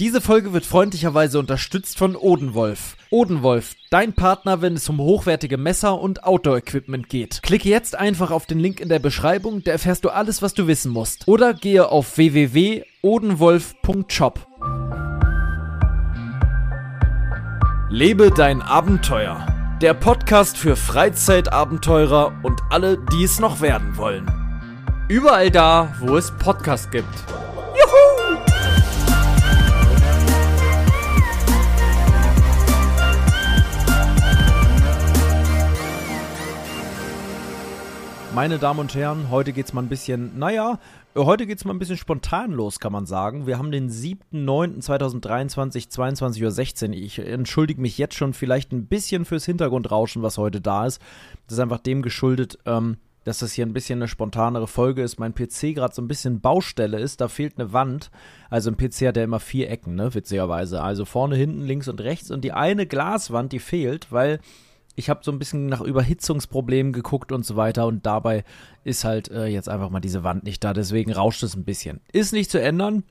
Diese Folge wird freundlicherweise unterstützt von Odenwolf. Odenwolf, dein Partner, wenn es um hochwertige Messer und Outdoor-Equipment geht. Klicke jetzt einfach auf den Link in der Beschreibung, da erfährst du alles, was du wissen musst. Oder gehe auf www.odenwolf.shop. Lebe dein Abenteuer. Der Podcast für Freizeitabenteurer und alle, die es noch werden wollen. Überall da, wo es Podcasts gibt. Meine Damen und Herren, heute geht's mal ein bisschen, naja, heute geht's mal ein bisschen spontan los, kann man sagen. Wir haben den 7.9.2023, 22.16 Uhr. Ich entschuldige mich jetzt schon vielleicht ein bisschen fürs Hintergrundrauschen, was heute da ist. Das ist einfach dem geschuldet, ähm, dass das hier ein bisschen eine spontanere Folge ist. Mein PC gerade so ein bisschen Baustelle ist, da fehlt eine Wand. Also ein PC hat ja immer vier Ecken, ne, witzigerweise. Also vorne, hinten, links und rechts. Und die eine Glaswand, die fehlt, weil ich habe so ein bisschen nach Überhitzungsproblemen geguckt und so weiter und dabei ist halt äh, jetzt einfach mal diese Wand nicht da, deswegen rauscht es ein bisschen. Ist nicht zu ändern.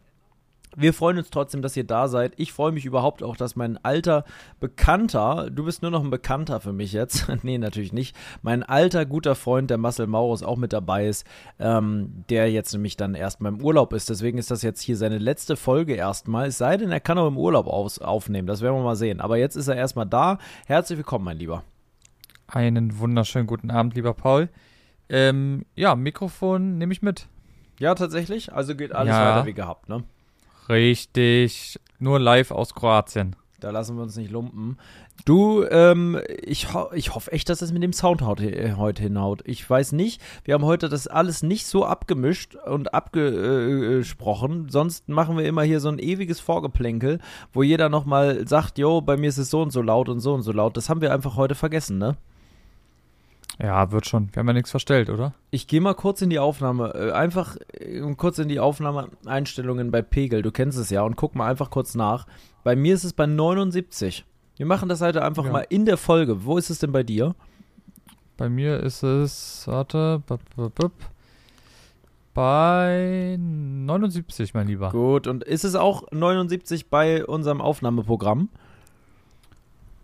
Wir freuen uns trotzdem, dass ihr da seid. Ich freue mich überhaupt auch, dass mein alter Bekannter, du bist nur noch ein Bekannter für mich jetzt, nee, natürlich nicht, mein alter guter Freund, der Marcel Maurus, auch mit dabei ist, ähm, der jetzt nämlich dann erstmal im Urlaub ist. Deswegen ist das jetzt hier seine letzte Folge erstmal. Es sei denn, er kann auch im Urlaub aus aufnehmen, das werden wir mal sehen. Aber jetzt ist er erstmal da. Herzlich willkommen, mein Lieber. Einen wunderschönen guten Abend, lieber Paul. Ähm, ja, Mikrofon nehme ich mit. Ja, tatsächlich. Also geht alles ja, weiter wie gehabt, ne? Richtig. Nur live aus Kroatien. Da lassen wir uns nicht lumpen. Du, ähm, ich, ho ich hoffe echt, dass es mit dem Sound äh, heute hinhaut. Ich weiß nicht. Wir haben heute das alles nicht so abgemischt und abgesprochen. Sonst machen wir immer hier so ein ewiges Vorgeplänkel, wo jeder nochmal sagt, jo, bei mir ist es so und so laut und so und so laut. Das haben wir einfach heute vergessen, ne? Ja, wird schon. Wir haben ja nichts verstellt, oder? Ich gehe mal kurz in die Aufnahme, äh, einfach äh, kurz in die Aufnahmeeinstellungen bei Pegel, du kennst es ja, und guck mal einfach kurz nach. Bei mir ist es bei 79. Wir machen das heute einfach ja. mal in der Folge. Wo ist es denn bei dir? Bei mir ist es, warte, bup, bup, bup, bei 79, mein Lieber. Gut, und ist es auch 79 bei unserem Aufnahmeprogramm?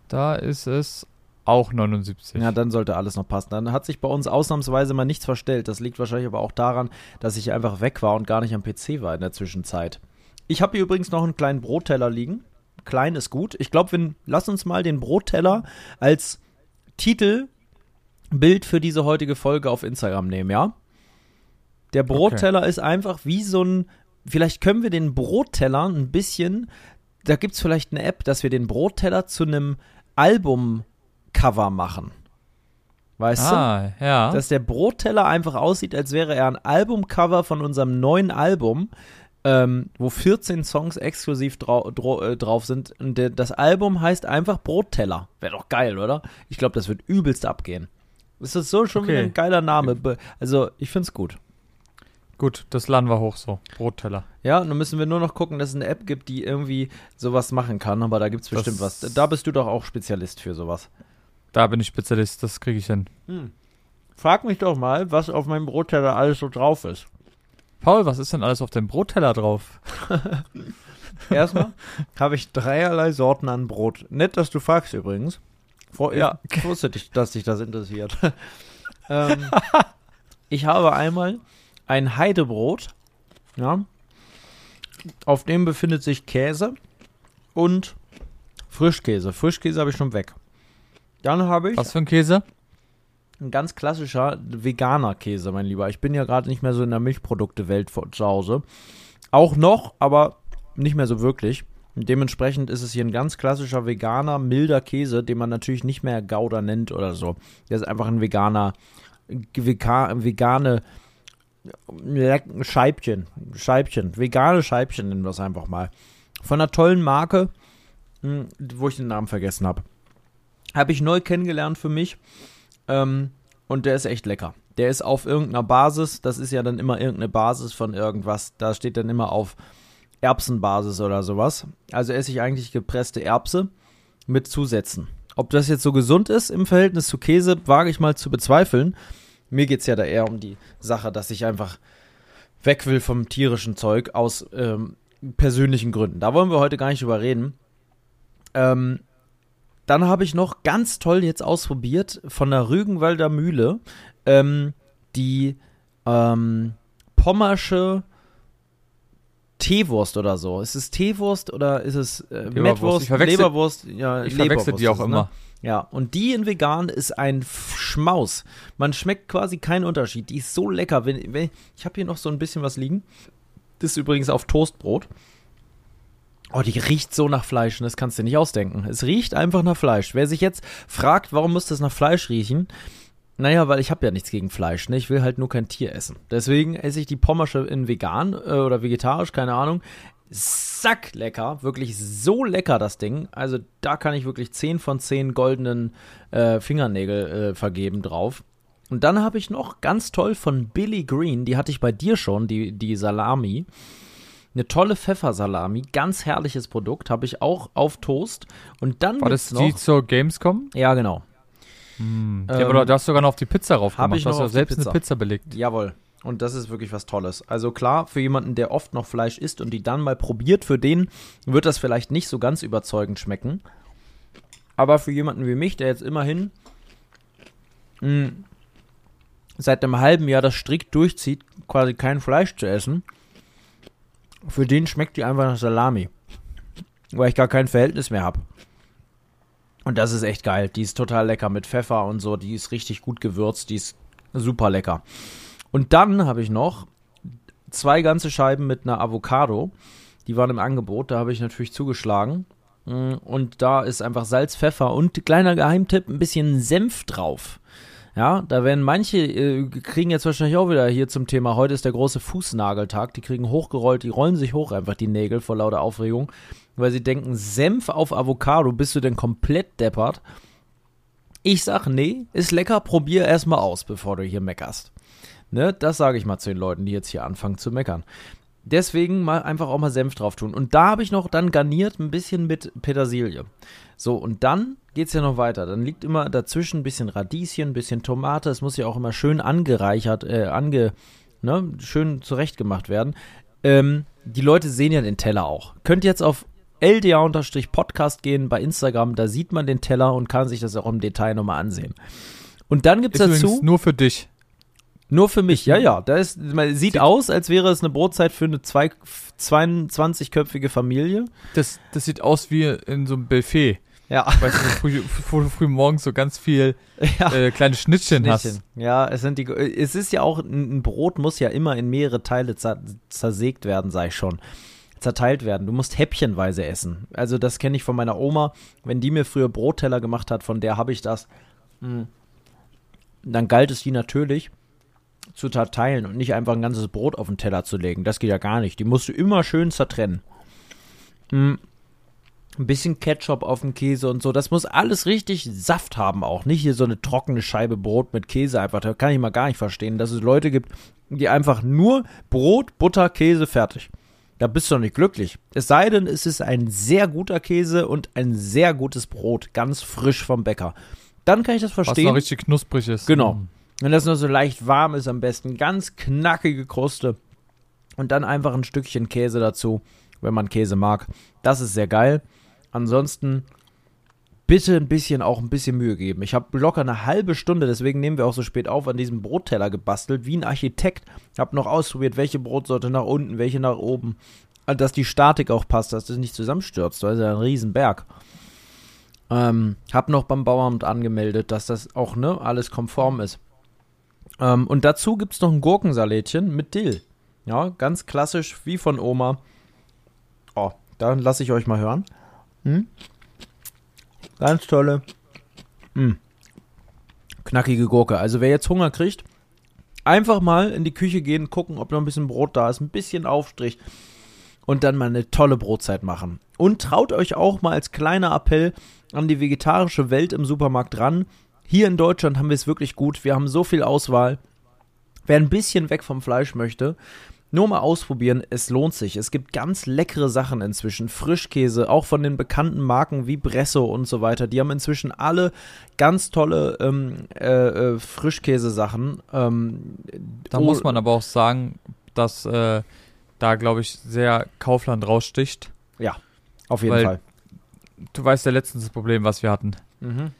Da ist es auch 79. Ja, dann sollte alles noch passen. Dann hat sich bei uns ausnahmsweise mal nichts verstellt. Das liegt wahrscheinlich aber auch daran, dass ich einfach weg war und gar nicht am PC war in der Zwischenzeit. Ich habe hier übrigens noch einen kleinen Brotteller liegen. Klein ist gut. Ich glaube, lass uns mal den Brotteller als Titelbild für diese heutige Folge auf Instagram nehmen, ja? Der Brotteller okay. ist einfach wie so ein. Vielleicht können wir den Brotteller ein bisschen. Da gibt es vielleicht eine App, dass wir den Brotteller zu einem Album Cover machen. Weißt ah, du? ja. Dass der Brotteller einfach aussieht, als wäre er ein Albumcover von unserem neuen Album, ähm, wo 14 Songs exklusiv drau äh, drauf sind. Und der, das Album heißt einfach Brotteller. Wäre doch geil, oder? Ich glaube, das wird übelst abgehen. Ist das so schon okay. wieder ein geiler Name? Also, ich finde es gut. Gut, das laden wir hoch so. Brotteller. Ja, nun müssen wir nur noch gucken, dass es eine App gibt, die irgendwie sowas machen kann. Aber da gibt es bestimmt das was. Da bist du doch auch Spezialist für sowas. Da bin ich Spezialist, das kriege ich hin. Hm. Frag mich doch mal, was auf meinem Brotteller alles so drauf ist. Paul, was ist denn alles auf dem Brotteller drauf? Erstmal habe ich dreierlei Sorten an Brot. Nett, dass du fragst übrigens. Vor, ja. Ich wusste, nicht, dass dich das interessiert. ähm, ich habe einmal ein Heidebrot. Ja. Auf dem befindet sich Käse und Frischkäse. Frischkäse habe ich schon weg. Dann habe ich. Was für ein Käse? Ein ganz klassischer veganer Käse, mein Lieber. Ich bin ja gerade nicht mehr so in der Milchprodukte-Welt zu Hause. Auch noch, aber nicht mehr so wirklich. dementsprechend ist es hier ein ganz klassischer veganer, milder Käse, den man natürlich nicht mehr Gouda nennt oder so. Der ist einfach ein veganer, vegane Scheibchen. Scheibchen. Vegane Scheibchen nennen wir es einfach mal. Von einer tollen Marke, hm, wo ich den Namen vergessen habe. Habe ich neu kennengelernt für mich. Ähm, und der ist echt lecker. Der ist auf irgendeiner Basis. Das ist ja dann immer irgendeine Basis von irgendwas. Da steht dann immer auf Erbsenbasis oder sowas. Also esse ich eigentlich gepresste Erbse mit Zusätzen. Ob das jetzt so gesund ist im Verhältnis zu Käse, wage ich mal zu bezweifeln. Mir geht es ja da eher um die Sache, dass ich einfach weg will vom tierischen Zeug aus ähm, persönlichen Gründen. Da wollen wir heute gar nicht drüber reden. Ähm, dann habe ich noch ganz toll jetzt ausprobiert von der Rügenwalder Mühle ähm, die ähm, Pommersche Teewurst oder so. Ist es Teewurst oder ist es äh, Mettwurst, Leberwurst? Ja, ich verwechsel die auch ne? immer. Ja, und die in vegan ist ein Schmaus. Man schmeckt quasi keinen Unterschied. Die ist so lecker. Wenn, wenn, ich habe hier noch so ein bisschen was liegen. Das ist übrigens auf Toastbrot. Oh, die riecht so nach Fleisch das kannst du dir nicht ausdenken. Es riecht einfach nach Fleisch. Wer sich jetzt fragt, warum muss das nach Fleisch riechen? Naja, weil ich habe ja nichts gegen Fleisch, ne? Ich will halt nur kein Tier essen. Deswegen esse ich die Pommersche in vegan äh, oder vegetarisch, keine Ahnung. Sack lecker, wirklich so lecker das Ding. Also da kann ich wirklich 10 von 10 goldenen äh, Fingernägel äh, vergeben drauf. Und dann habe ich noch ganz toll von Billy Green, die hatte ich bei dir schon, die, die Salami. Eine tolle Pfeffersalami, ganz herrliches Produkt, habe ich auch auf Toast. Und dann War das noch, die zur Gamescom? Ja, genau. Mm. Ähm, ja, aber du hast sogar noch auf die Pizza rauf gemacht. Ich noch du hast ja selbst Pizza. eine Pizza belegt. Jawohl. Und das ist wirklich was Tolles. Also klar, für jemanden, der oft noch Fleisch isst und die dann mal probiert, für den wird das vielleicht nicht so ganz überzeugend schmecken. Aber für jemanden wie mich, der jetzt immerhin mh, hm, seit einem halben Jahr das strikt durchzieht, quasi kein Fleisch zu essen, für den schmeckt die einfach nach Salami. Weil ich gar kein Verhältnis mehr habe. Und das ist echt geil. Die ist total lecker mit Pfeffer und so. Die ist richtig gut gewürzt. Die ist super lecker. Und dann habe ich noch zwei ganze Scheiben mit einer Avocado. Die waren im Angebot. Da habe ich natürlich zugeschlagen. Mm, und da ist einfach Salz, Pfeffer und kleiner Geheimtipp, ein bisschen Senf drauf. Ja, da werden manche, äh, kriegen jetzt wahrscheinlich auch wieder hier zum Thema, heute ist der große Fußnageltag, die kriegen hochgerollt, die rollen sich hoch einfach die Nägel vor lauter Aufregung weil sie denken, Senf auf Avocado, bist du denn komplett deppert? Ich sag, nee, ist lecker, probier erstmal aus, bevor du hier meckerst. Ne, das sage ich mal zu den Leuten, die jetzt hier anfangen zu meckern. Deswegen mal einfach auch mal Senf drauf tun. Und da habe ich noch dann garniert ein bisschen mit Petersilie. So, und dann geht es ja noch weiter. Dann liegt immer dazwischen ein bisschen Radieschen, ein bisschen Tomate. Es muss ja auch immer schön angereichert, äh, ange, ne, schön zurechtgemacht werden. Ähm, die Leute sehen ja den Teller auch. Könnt jetzt auf LDA-Podcast gehen bei Instagram, da sieht man den Teller und kann sich das auch im Detail nochmal ansehen. Und dann gibt es dazu. nur für dich. Nur für mich, ja, ja. Da ist, man sieht, sieht aus, als wäre es eine Brotzeit für eine 22-köpfige Familie. Das, das sieht aus wie in so einem Buffet. Ja. Weißt du, früh, früh, früh morgens so ganz viel ja. äh, kleine Schnittchen, Schnittchen, hast. Ja, es sind die. Es ist ja auch, ein Brot muss ja immer in mehrere Teile zersägt werden, sag ich schon zerteilt werden. Du musst häppchenweise essen. Also das kenne ich von meiner Oma. Wenn die mir früher Brotteller gemacht hat, von der habe ich das. Hm, dann galt es die natürlich zu zerteilen und nicht einfach ein ganzes Brot auf den Teller zu legen. Das geht ja gar nicht. Die musst du immer schön zertrennen. Hm, ein bisschen Ketchup auf dem Käse und so. Das muss alles richtig Saft haben auch. Nicht hier so eine trockene Scheibe Brot mit Käse einfach. Da kann ich mal gar nicht verstehen, dass es Leute gibt, die einfach nur Brot, Butter, Käse fertig da bist du noch nicht glücklich. Es sei denn, es ist ein sehr guter Käse und ein sehr gutes Brot, ganz frisch vom Bäcker. Dann kann ich das verstehen. Was noch richtig knusprig ist. Genau. Wenn das nur so leicht warm ist, am besten ganz knackige Kruste und dann einfach ein Stückchen Käse dazu, wenn man Käse mag. Das ist sehr geil. Ansonsten bitte ein bisschen auch ein bisschen Mühe geben. Ich habe locker eine halbe Stunde, deswegen nehmen wir auch so spät auf, an diesem Brotteller gebastelt, wie ein Architekt. Habe noch ausprobiert, welche Brotsorte nach unten, welche nach oben. Dass die Statik auch passt, dass das nicht zusammenstürzt. Das ist ja ein Riesenberg. Ähm, hab noch beim Bauamt angemeldet, dass das auch ne, alles konform ist. Ähm, und dazu gibt es noch ein Gurkensalätchen mit Dill. Ja, ganz klassisch, wie von Oma. Oh, dann lasse ich euch mal hören. Hm? Ganz tolle. Hm. Knackige Gurke. Also wer jetzt Hunger kriegt, einfach mal in die Küche gehen, gucken, ob noch ein bisschen Brot da ist, ein bisschen Aufstrich und dann mal eine tolle Brotzeit machen. Und traut euch auch mal als kleiner Appell an die vegetarische Welt im Supermarkt ran. Hier in Deutschland haben wir es wirklich gut. Wir haben so viel Auswahl. Wer ein bisschen weg vom Fleisch möchte, nur mal ausprobieren, es lohnt sich. Es gibt ganz leckere Sachen inzwischen. Frischkäse, auch von den bekannten Marken wie Bresso und so weiter. Die haben inzwischen alle ganz tolle ähm, äh, äh, Frischkäse-Sachen. Ähm, da muss man aber auch sagen, dass äh, da, glaube ich, sehr Kaufland raussticht. Ja, auf jeden Weil- Fall. Du weißt ja letztens das Problem, was wir hatten. Mhm.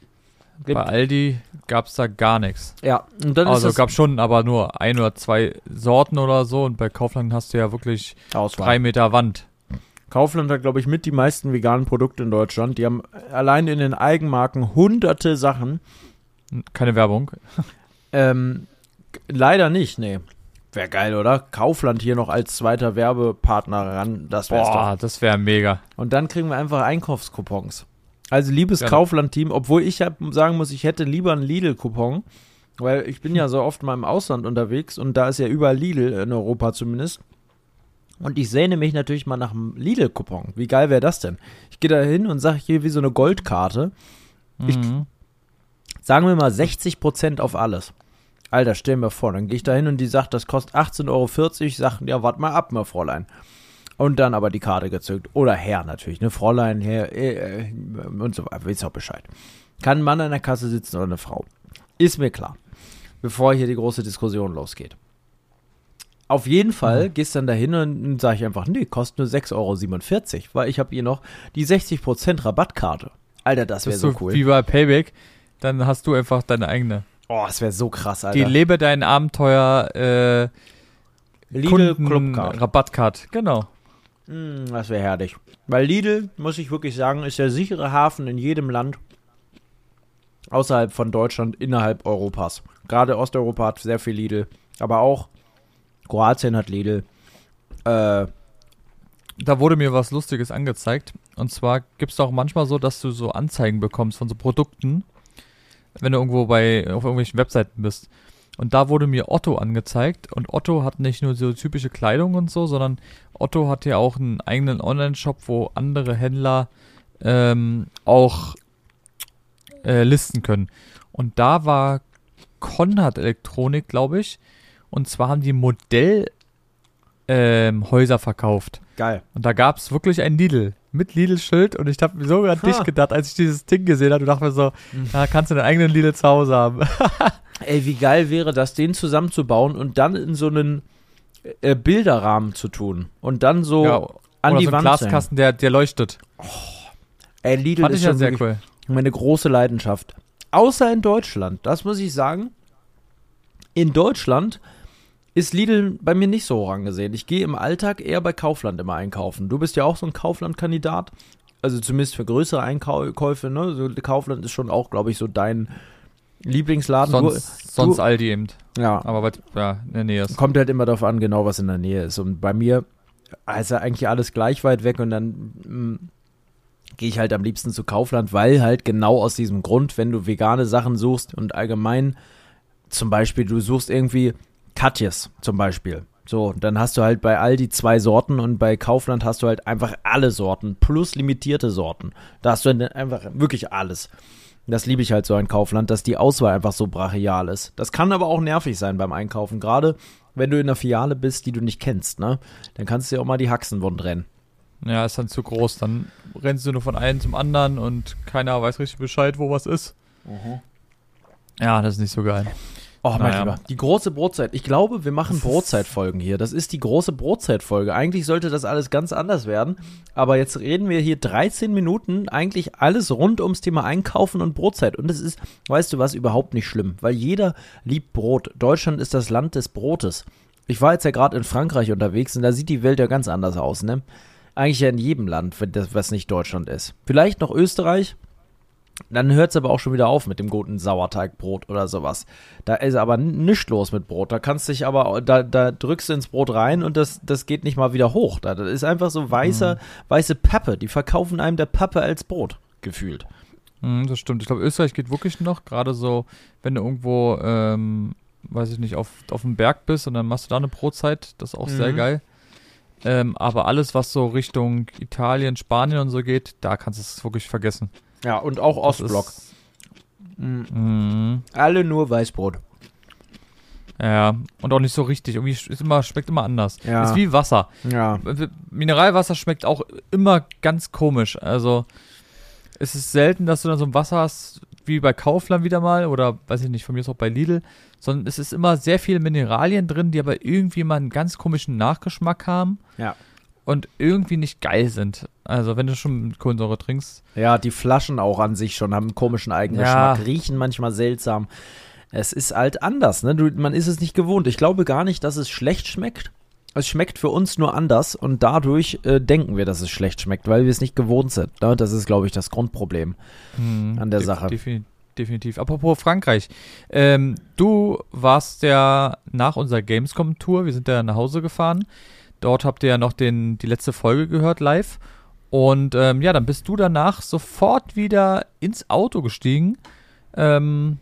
Bei Aldi gab es da gar nichts. Ja, und dann Also gab schon, aber nur ein oder zwei Sorten oder so. Und bei Kaufland hast du ja wirklich Auswahl. drei Meter Wand. Kaufland hat, glaube ich, mit die meisten veganen Produkte in Deutschland. Die haben allein in den Eigenmarken hunderte Sachen. Keine Werbung. Ähm, leider nicht, nee. Wäre geil, oder? Kaufland hier noch als zweiter Werbepartner ran. Das doch. Boah, das wäre mega. Und dann kriegen wir einfach Einkaufskupons. Also liebes Gerne. Kaufland-Team, obwohl ich hab, sagen muss, ich hätte lieber einen Lidl-Coupon, weil ich bin ja so oft mal im Ausland unterwegs und da ist ja überall Lidl, in Europa zumindest. Und ich sehne mich natürlich mal nach einem Lidl-Coupon. Wie geil wäre das denn? Ich gehe da hin und sage hier wie so eine Goldkarte, Ich- Mhm. sagen wir mal 60% auf alles. Alter, stell mir vor, dann gehe ich da hin und die sagt, das kostet 18,40 Euro. Ich sage, ja, warte mal ab, mal Fräulein. Und dann aber die Karte gezückt. Oder Herr natürlich, ne? Fräulein, Herr, äh, äh, und so weiter. Wisst auch Bescheid. Kann ein Mann an der Kasse sitzen oder eine Frau? Ist mir klar. Bevor hier die große Diskussion losgeht. Auf jeden Fall gehst dann dahin und sage ich einfach, nee, kostet nur 6,47 Euro, weil ich habe hier noch die 60% Rabattkarte. Alter, das wäre so cool. wie bei Payback. Dann hast du einfach deine eigene. Oh, das wäre so krass, Alter. Die Lebe dein Abenteuer äh, Lidl Kunden Clubcard. Rabattcard. Genau. Mm, das wäre herrlich. Weil Lidl, muss ich wirklich sagen, ist der sichere Hafen in jedem Land außerhalb von Deutschland, innerhalb Europas. Gerade Osteuropa hat sehr viel Lidl, aber auch Kroatien hat Lidl. Äh, Da wurde mir was Lustiges angezeigt. Und zwar gibt es auch manchmal so, dass du so Anzeigen bekommst von so Produkten, wenn du irgendwo bei auf irgendwelchen Webseiten bist. Und da wurde mir Otto angezeigt. Und Otto hat nicht nur so typische Kleidung und so, sondern Otto hat ja auch einen eigenen Online-Shop, wo andere Händler ähm, auch äh, listen können. Und da war Konrad Elektronik, glaube ich. Und zwar haben die Modellhäuser ähm, verkauft. Geil. Und da gab es wirklich ein Lidl mit Lidl-Schild und ich habe mir sogar an dich gedacht, als ich dieses Ding gesehen habe und dachte mir so, Mhm. na, kannst du deinen eigenen Lidl zu Hause haben. Ey, wie geil wäre das, den zusammenzubauen und dann in so einen äh, Bilderrahmen zu tun. Und dann so ja, an die so Wand. Glaskasten, der, der leuchtet. Ey, Lidl Fand ist ich ja sehr cool. meine große Leidenschaft. Außer in Deutschland, das muss ich sagen. In Deutschland ist Lidl bei mir nicht so hoch angesehen. Ich gehe im Alltag eher bei Kaufland immer einkaufen. Du bist ja auch so ein Kaufland-Kandidat. Also zumindest für größere Einkäufe, ne? So, Kaufland ist schon auch, glaube ich, so dein Lieblingsladen. Sonst, sonst du- Aldi eben. du, ja, Aber was, ja, in der Nähe ist. kommt halt immer darauf an, genau was in der Nähe ist. Und bei mir ist ja eigentlich alles gleich weit weg und dann mm, gehe ich halt am liebsten zu Kaufland, weil halt genau aus diesem Grund, wenn du vegane Sachen suchst und allgemein zum Beispiel, du suchst irgendwie Katjes zum Beispiel. So, dann hast du halt bei Aldi zwei Sorten und bei Kaufland hast du halt einfach alle Sorten plus limitierte Sorten. Da hast du dann einfach wirklich alles. Das liebe ich halt so ein Kaufland, dass die Auswahl einfach so brachial ist. Das kann aber auch nervig sein beim Einkaufen, gerade wenn du in einer Filiale bist, die du nicht kennst, ne? Dann kannst du ja auch mal die Haxen wund rennen. Ja, ist dann zu groß. Dann rennst du nur von einem zum anderen und keiner weiß richtig Bescheid, wo was ist. Ja, das ist nicht so geil. Oh, mein Naja. Lieber. Die große Brotzeit. Ich glaube, wir machen Brotzeitfolgen hier. Das ist die große Brotzeitfolge. Eigentlich sollte das alles ganz anders werden. Aber jetzt reden wir hier 13 Minuten eigentlich alles rund ums Thema Einkaufen und Brotzeit. Und es ist, weißt du was, überhaupt nicht schlimm. Weil jeder liebt Brot. Deutschland ist das Land des Brotes. Ich war jetzt ja gerade in Frankreich unterwegs und da sieht die Welt ja ganz anders aus, ne? Eigentlich ja in jedem Land, wenn das, was nicht Deutschland ist. Vielleicht noch Österreich, dann hört es aber auch schon wieder auf mit dem guten Sauerteigbrot oder sowas. Da ist aber nichts los mit Brot. Da kannst du dich aber, da, da drückst du ins Brot rein und das, das geht nicht mal wieder hoch. Da, das ist einfach so weißer, weiße Pappe. Die verkaufen einem der Pappe als Brot, gefühlt. Hm, das stimmt. Ich glaube, Österreich geht wirklich noch, gerade so, wenn du irgendwo, ähm, weiß ich nicht, auf, auf dem Berg bist und dann machst du da eine Brotzeit, das ist auch sehr Mhm. geil. Ähm, aber alles, was so Richtung Italien, Spanien und so geht, da kannst du es wirklich vergessen. Ja, und auch Ostblock. Mhm. Mhm. Alle nur Weißbrot. Ja, und auch nicht so richtig. Irgendwie ist immer, schmeckt immer anders. Ja. Ist wie Wasser. Ja. Mineralwasser schmeckt auch immer ganz komisch. Also es ist selten, dass du dann so ein Wasser hast, wie bei Kaufland wieder mal oder weiß ich nicht, von mir ist auch bei Lidl, sondern es ist immer sehr viele Mineralien drin, die aber irgendwie mal einen ganz komischen Nachgeschmack haben. Ja. Und irgendwie nicht geil sind. Also, wenn du schon Kohlensäure trinkst. Ja, die Flaschen auch an sich schon haben einen komischen Eigengeschmack, ja. riechen manchmal seltsam. Es ist halt anders, ne? Du, man ist es nicht gewohnt. Ich glaube gar nicht, dass es schlecht schmeckt. Es schmeckt für uns nur anders und dadurch äh, denken wir, dass es schlecht schmeckt, weil wir es nicht gewohnt sind. Ne? Das ist, glaube ich, das Grundproblem hm, an der Sache. Definitiv definitiv. Apropos Frankreich. Ähm, du warst ja nach unserer Gamescom-Tour, wir sind ja nach Hause gefahren. Dort habt ihr ja noch den, die letzte Folge gehört live. Und ähm, ja, dann bist du danach sofort wieder ins Auto gestiegen. Ähm,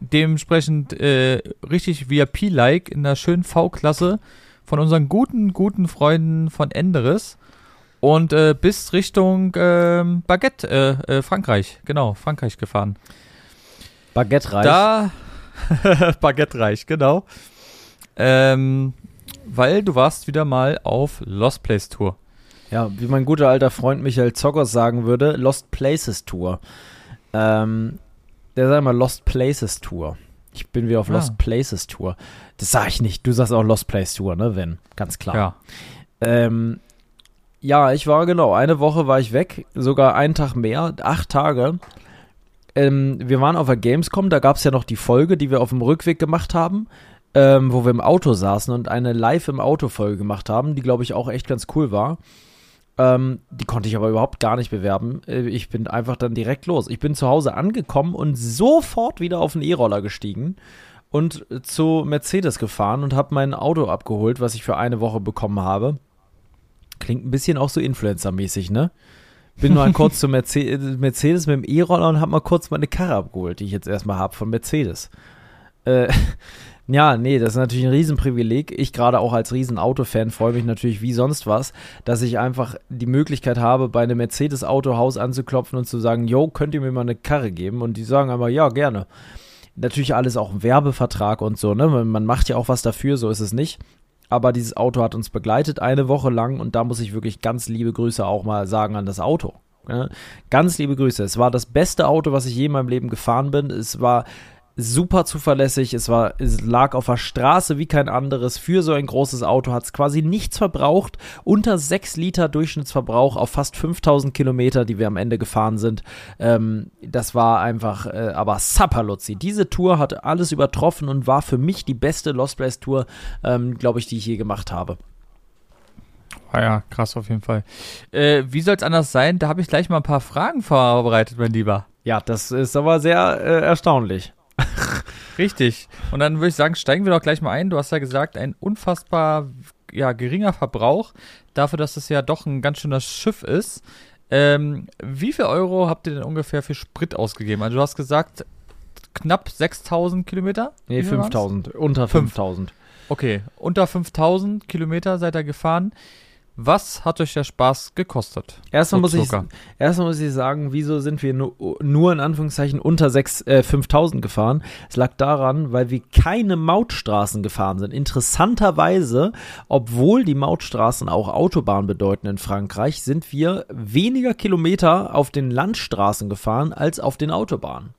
dementsprechend äh, richtig VIP-like in der schönen V-Klasse von unseren guten, guten Freunden von Enderes und äh, bis Richtung äh, Baguette, äh, äh, Frankreich, genau, Frankreich gefahren. Baguette-reich. Da, Baguette-reich, genau. Ähm, weil du warst wieder mal auf Lost Place Tour. Ja, wie mein guter alter Freund Michael Zockers sagen würde, Lost Places Tour. Ähm, der sagt immer Lost Places Tour. Ich bin wieder auf ah. Lost Places Tour. Das sage ich nicht. Du sagst auch Lost Place Tour, ne, wenn? Ganz klar. Ja. Ähm, ja, ich war genau, eine Woche war ich weg, sogar einen Tag mehr, acht Tage. Ähm, wir waren auf der Gamescom, da gab es ja noch die Folge, die wir auf dem Rückweg gemacht haben, ähm, wo wir im Auto saßen und eine Live im Auto-Folge gemacht haben, die glaube ich auch echt ganz cool war. Ähm, die konnte ich aber überhaupt gar nicht bewerben. Äh, ich bin einfach dann direkt los. Ich bin zu Hause angekommen und sofort wieder auf den E-Roller gestiegen und zu Mercedes gefahren und habe mein Auto abgeholt, was ich für eine Woche bekommen habe. Klingt ein bisschen auch so Influencer-mäßig, ne? Bin mal kurz zu Mercedes, Mercedes mit dem E-Roller und habe mal kurz meine Karre abgeholt, die ich jetzt erstmal habe von Mercedes. Äh, ja, nee, das ist natürlich ein Riesenprivileg. Ich gerade auch als Riesenautofan freue mich natürlich wie sonst was, dass ich einfach die Möglichkeit habe, bei einem Mercedes-Autohaus anzuklopfen und zu sagen, yo, könnt ihr mir mal eine Karre geben? Und die sagen einfach, ja, gerne. Natürlich alles auch ein Werbevertrag und so, ne? Man macht ja auch was dafür, so ist es nicht aber dieses Auto hat uns begleitet eine Woche lang und da muss ich wirklich ganz liebe Grüße auch mal sagen an das Auto. Ja, ganz liebe Grüße. Es war das beste Auto, was ich je in meinem Leben gefahren bin. Es war super zuverlässig. Es war, es lag auf der Straße wie kein anderes. Für so ein großes Auto hat es quasi nichts verbraucht. Unter 6 Liter Durchschnittsverbrauch auf fast 5000 Kilometer, die wir am Ende gefahren sind. Ähm, das war einfach, äh, aber Sapperluzzi. Diese Tour hat alles übertroffen und war für mich die beste Lost Place Tour, ähm, glaube ich, die ich je gemacht habe. Ah ja, krass auf jeden Fall. Äh, wie soll es anders sein? Da habe ich gleich mal ein paar Fragen vorbereitet, mein Lieber. Ja, das ist aber sehr äh, erstaunlich. Richtig. Und dann würde ich sagen, steigen wir doch gleich mal ein. Du hast ja gesagt, ein unfassbar ja, geringer Verbrauch, dafür, dass es ja doch ein ganz schöner Schiff ist. Ähm, wie viel Euro habt ihr denn ungefähr für Sprit ausgegeben? Also du hast gesagt, knapp 6000 Kilometer? Nee, 5000. Unter 5000. Okay, unter 5000 Kilometer seid ihr gefahren. Was hat euch der Spaß gekostet? Erstmal, muss ich, erstmal muss ich sagen, wieso sind wir nur, nur in Anführungszeichen unter 6, äh, 5000 gefahren? Es lag daran, weil wir keine Mautstraßen gefahren sind. Interessanterweise, obwohl die Mautstraßen auch Autobahn bedeuten in Frankreich, sind wir weniger Kilometer auf den Landstraßen gefahren als auf den Autobahnen.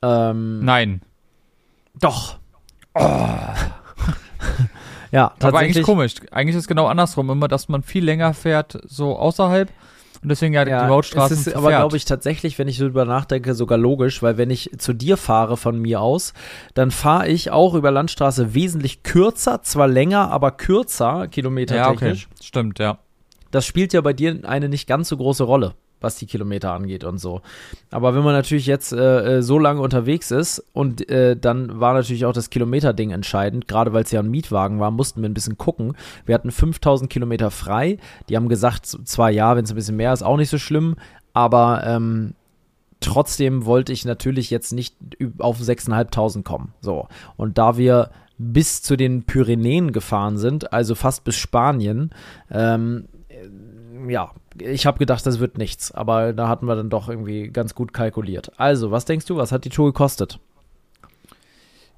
Ähm, Nein. Doch. Oh. Ja, Aber eigentlich komisch. Eigentlich ist es genau andersrum, immer, dass man viel länger fährt, so außerhalb. Und deswegen ja, ja die Mautstraßen. Es ist aber, glaube ich, tatsächlich, wenn ich so drüber nachdenke, sogar logisch, weil wenn ich zu dir fahre von mir aus, dann fahre ich auch über Landstraße wesentlich kürzer, zwar länger, aber kürzer, kilometertechnisch. Ja, okay. Stimmt, ja. Das spielt ja bei dir eine nicht ganz so große Rolle was die Kilometer angeht und so. Aber wenn man natürlich jetzt äh, äh, so lange unterwegs ist und äh, dann war natürlich auch das Kilometerding entscheidend, gerade weil es ja ein Mietwagen war, mussten wir ein bisschen gucken. Wir hatten 5000 Kilometer frei. Die haben gesagt, zwar ja, wenn es ein bisschen mehr ist, auch nicht so schlimm, aber ähm, trotzdem wollte ich natürlich jetzt nicht auf 6.500 kommen. So. Und da wir bis zu den Pyrenäen gefahren sind, also fast bis Spanien, ähm, ja, ich habe gedacht, das wird nichts, aber da hatten wir dann doch irgendwie ganz gut kalkuliert. Also, was denkst du, was hat die Tour gekostet?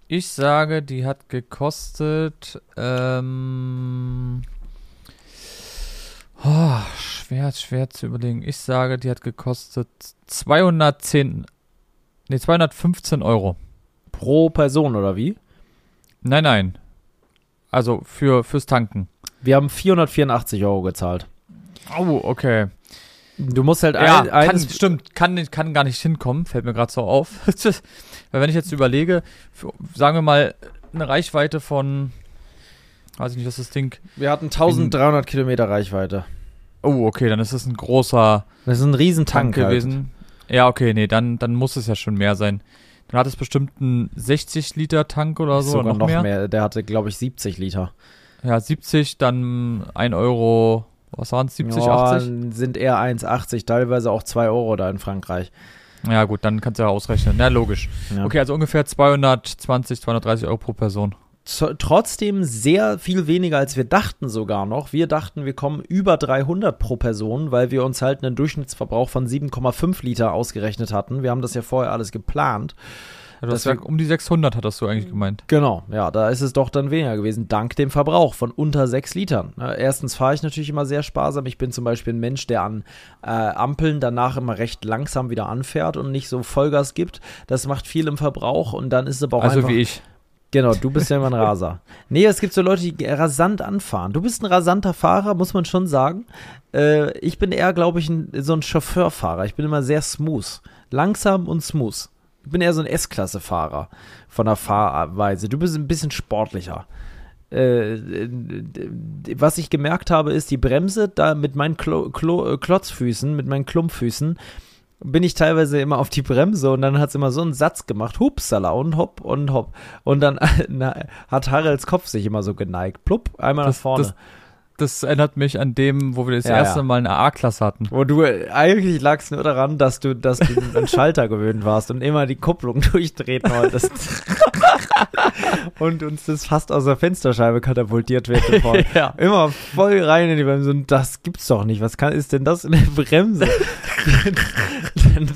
Ich sage, die hat gekostet, ähm, oh, schwer, schwer zu überlegen. Ich sage, die hat gekostet 210 Nee, 215 Euro. Pro Person oder wie? Nein, nein. Also für, fürs Tanken. Wir haben 484 Euro gezahlt. Oh, okay. Du musst halt Ja, ein, kann, stimmt, kann, kann gar nicht hinkommen, fällt mir gerade so auf. Weil wenn ich jetzt überlege, für, sagen wir mal, eine Reichweite von, weiß ich nicht, was das Ding. wir hatten 1300 Kilometer Reichweite. Oh, okay, dann ist das ein großer Das ist ein Riesentank Tank halt. gewesen. Ja, okay, nee, dann, dann muss es ja schon mehr sein. Dann hat es bestimmt einen 60 Liter Tank oder so, Sogar oder noch, mehr. Der hatte, glaube ich, 70 Liter. Ja, 70, dann 1 Euro, was waren es, 70, ja, 80? sind eher 1,80, teilweise auch 2 Euro da in Frankreich. Ja, gut, dann kannst du ja ausrechnen. Na, logisch. Ja. Okay, also ungefähr 220, 230 Euro pro Person. Z- Trotzdem sehr viel weniger, als wir dachten sogar noch. Wir dachten, wir kommen über 300 pro Person, weil wir uns halt einen Durchschnittsverbrauch von 7,5 Liter ausgerechnet hatten. Wir haben das ja vorher alles geplant. Ja, du hast gesagt, um die 600 hattest du eigentlich gemeint. Genau, ja, da ist es doch dann weniger gewesen, dank dem Verbrauch von unter 6 Litern. Erstens fahre ich natürlich immer sehr sparsam. Ich bin zum Beispiel ein Mensch, der an äh, Ampeln danach immer recht langsam wieder anfährt und nicht so Vollgas gibt. Das macht viel im Verbrauch und dann ist es aber auch Also einfach wie ich. Genau, du bist ja immer ein Raser. Nee, es gibt so Leute, die rasant anfahren. Du bist ein rasanter Fahrer, muss man schon sagen. Äh, ich bin eher, glaube ich, ein, so ein Chauffeurfahrer. Ich bin immer sehr smooth. Langsam und smooth. Ich bin eher so ein S-Klasse-Fahrer von der Fahrweise. Du bist ein bisschen sportlicher. Äh, äh, was ich gemerkt habe, ist die Bremse, da mit meinen Klo Klo äh, Klotzfüßen, mit meinen Klumpfüßen, bin ich teilweise immer auf die Bremse und dann hat es immer so einen Satz gemacht, hupsala und hopp und hopp. Und dann na, hat Haralds Kopf sich immer so geneigt, plupp, einmal Das- nach vorne. das- Das erinnert mich an dem, wo wir das Ja, erste ja. Mal eine A-Klasse hatten. Wo du eigentlich lag es nur daran, dass du, dass du an Schalter gewöhnt warst und immer die Kupplung durchtreten wolltest. und uns das fast aus der Fensterscheibe katapultiert wird. Ja. Immer voll rein in die Bremse und das gibt's doch nicht. Was kann, ist denn das in der Bremse?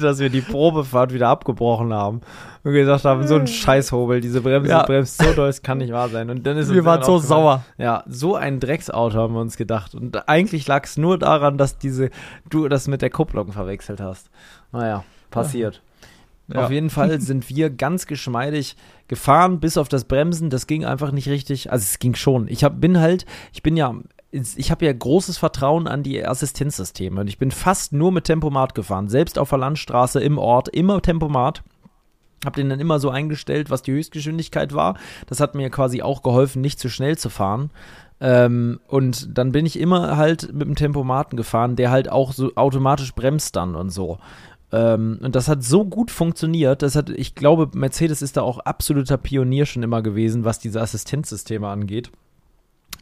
Dass wir die Probefahrt wieder abgebrochen haben und gesagt haben, so ein Scheißhobel, diese Bremse Ja. bremst so doll, es kann nicht wahr sein. Und dann ist Wir waren so aufgefallen, sauer. ja, so ein Drecksauto haben wir uns gedacht. Und eigentlich lag es nur daran, dass diese, du das mit der Kupplung verwechselt hast. Naja, passiert. Ja. Auf jeden Fall sind wir ganz geschmeidig gefahren, bis auf das Bremsen. Das ging einfach nicht richtig. Also es ging schon. Ich hab, bin halt, ich bin ja, ich habe ja großes Vertrauen an die Assistenzsysteme. Und ich bin fast nur mit Tempomat gefahren. Selbst auf der Landstraße im Ort, immer Tempomat. Hab den dann immer so eingestellt, was die Höchstgeschwindigkeit war. Das hat mir quasi auch geholfen, nicht zu schnell zu fahren. Ähm, und dann bin ich immer halt mit dem Tempomaten gefahren, der halt auch so automatisch bremst dann und so. Ähm, und das hat so gut funktioniert. Das hat, ich glaube, Mercedes ist da auch absoluter Pionier schon immer gewesen, was diese Assistenzsysteme angeht.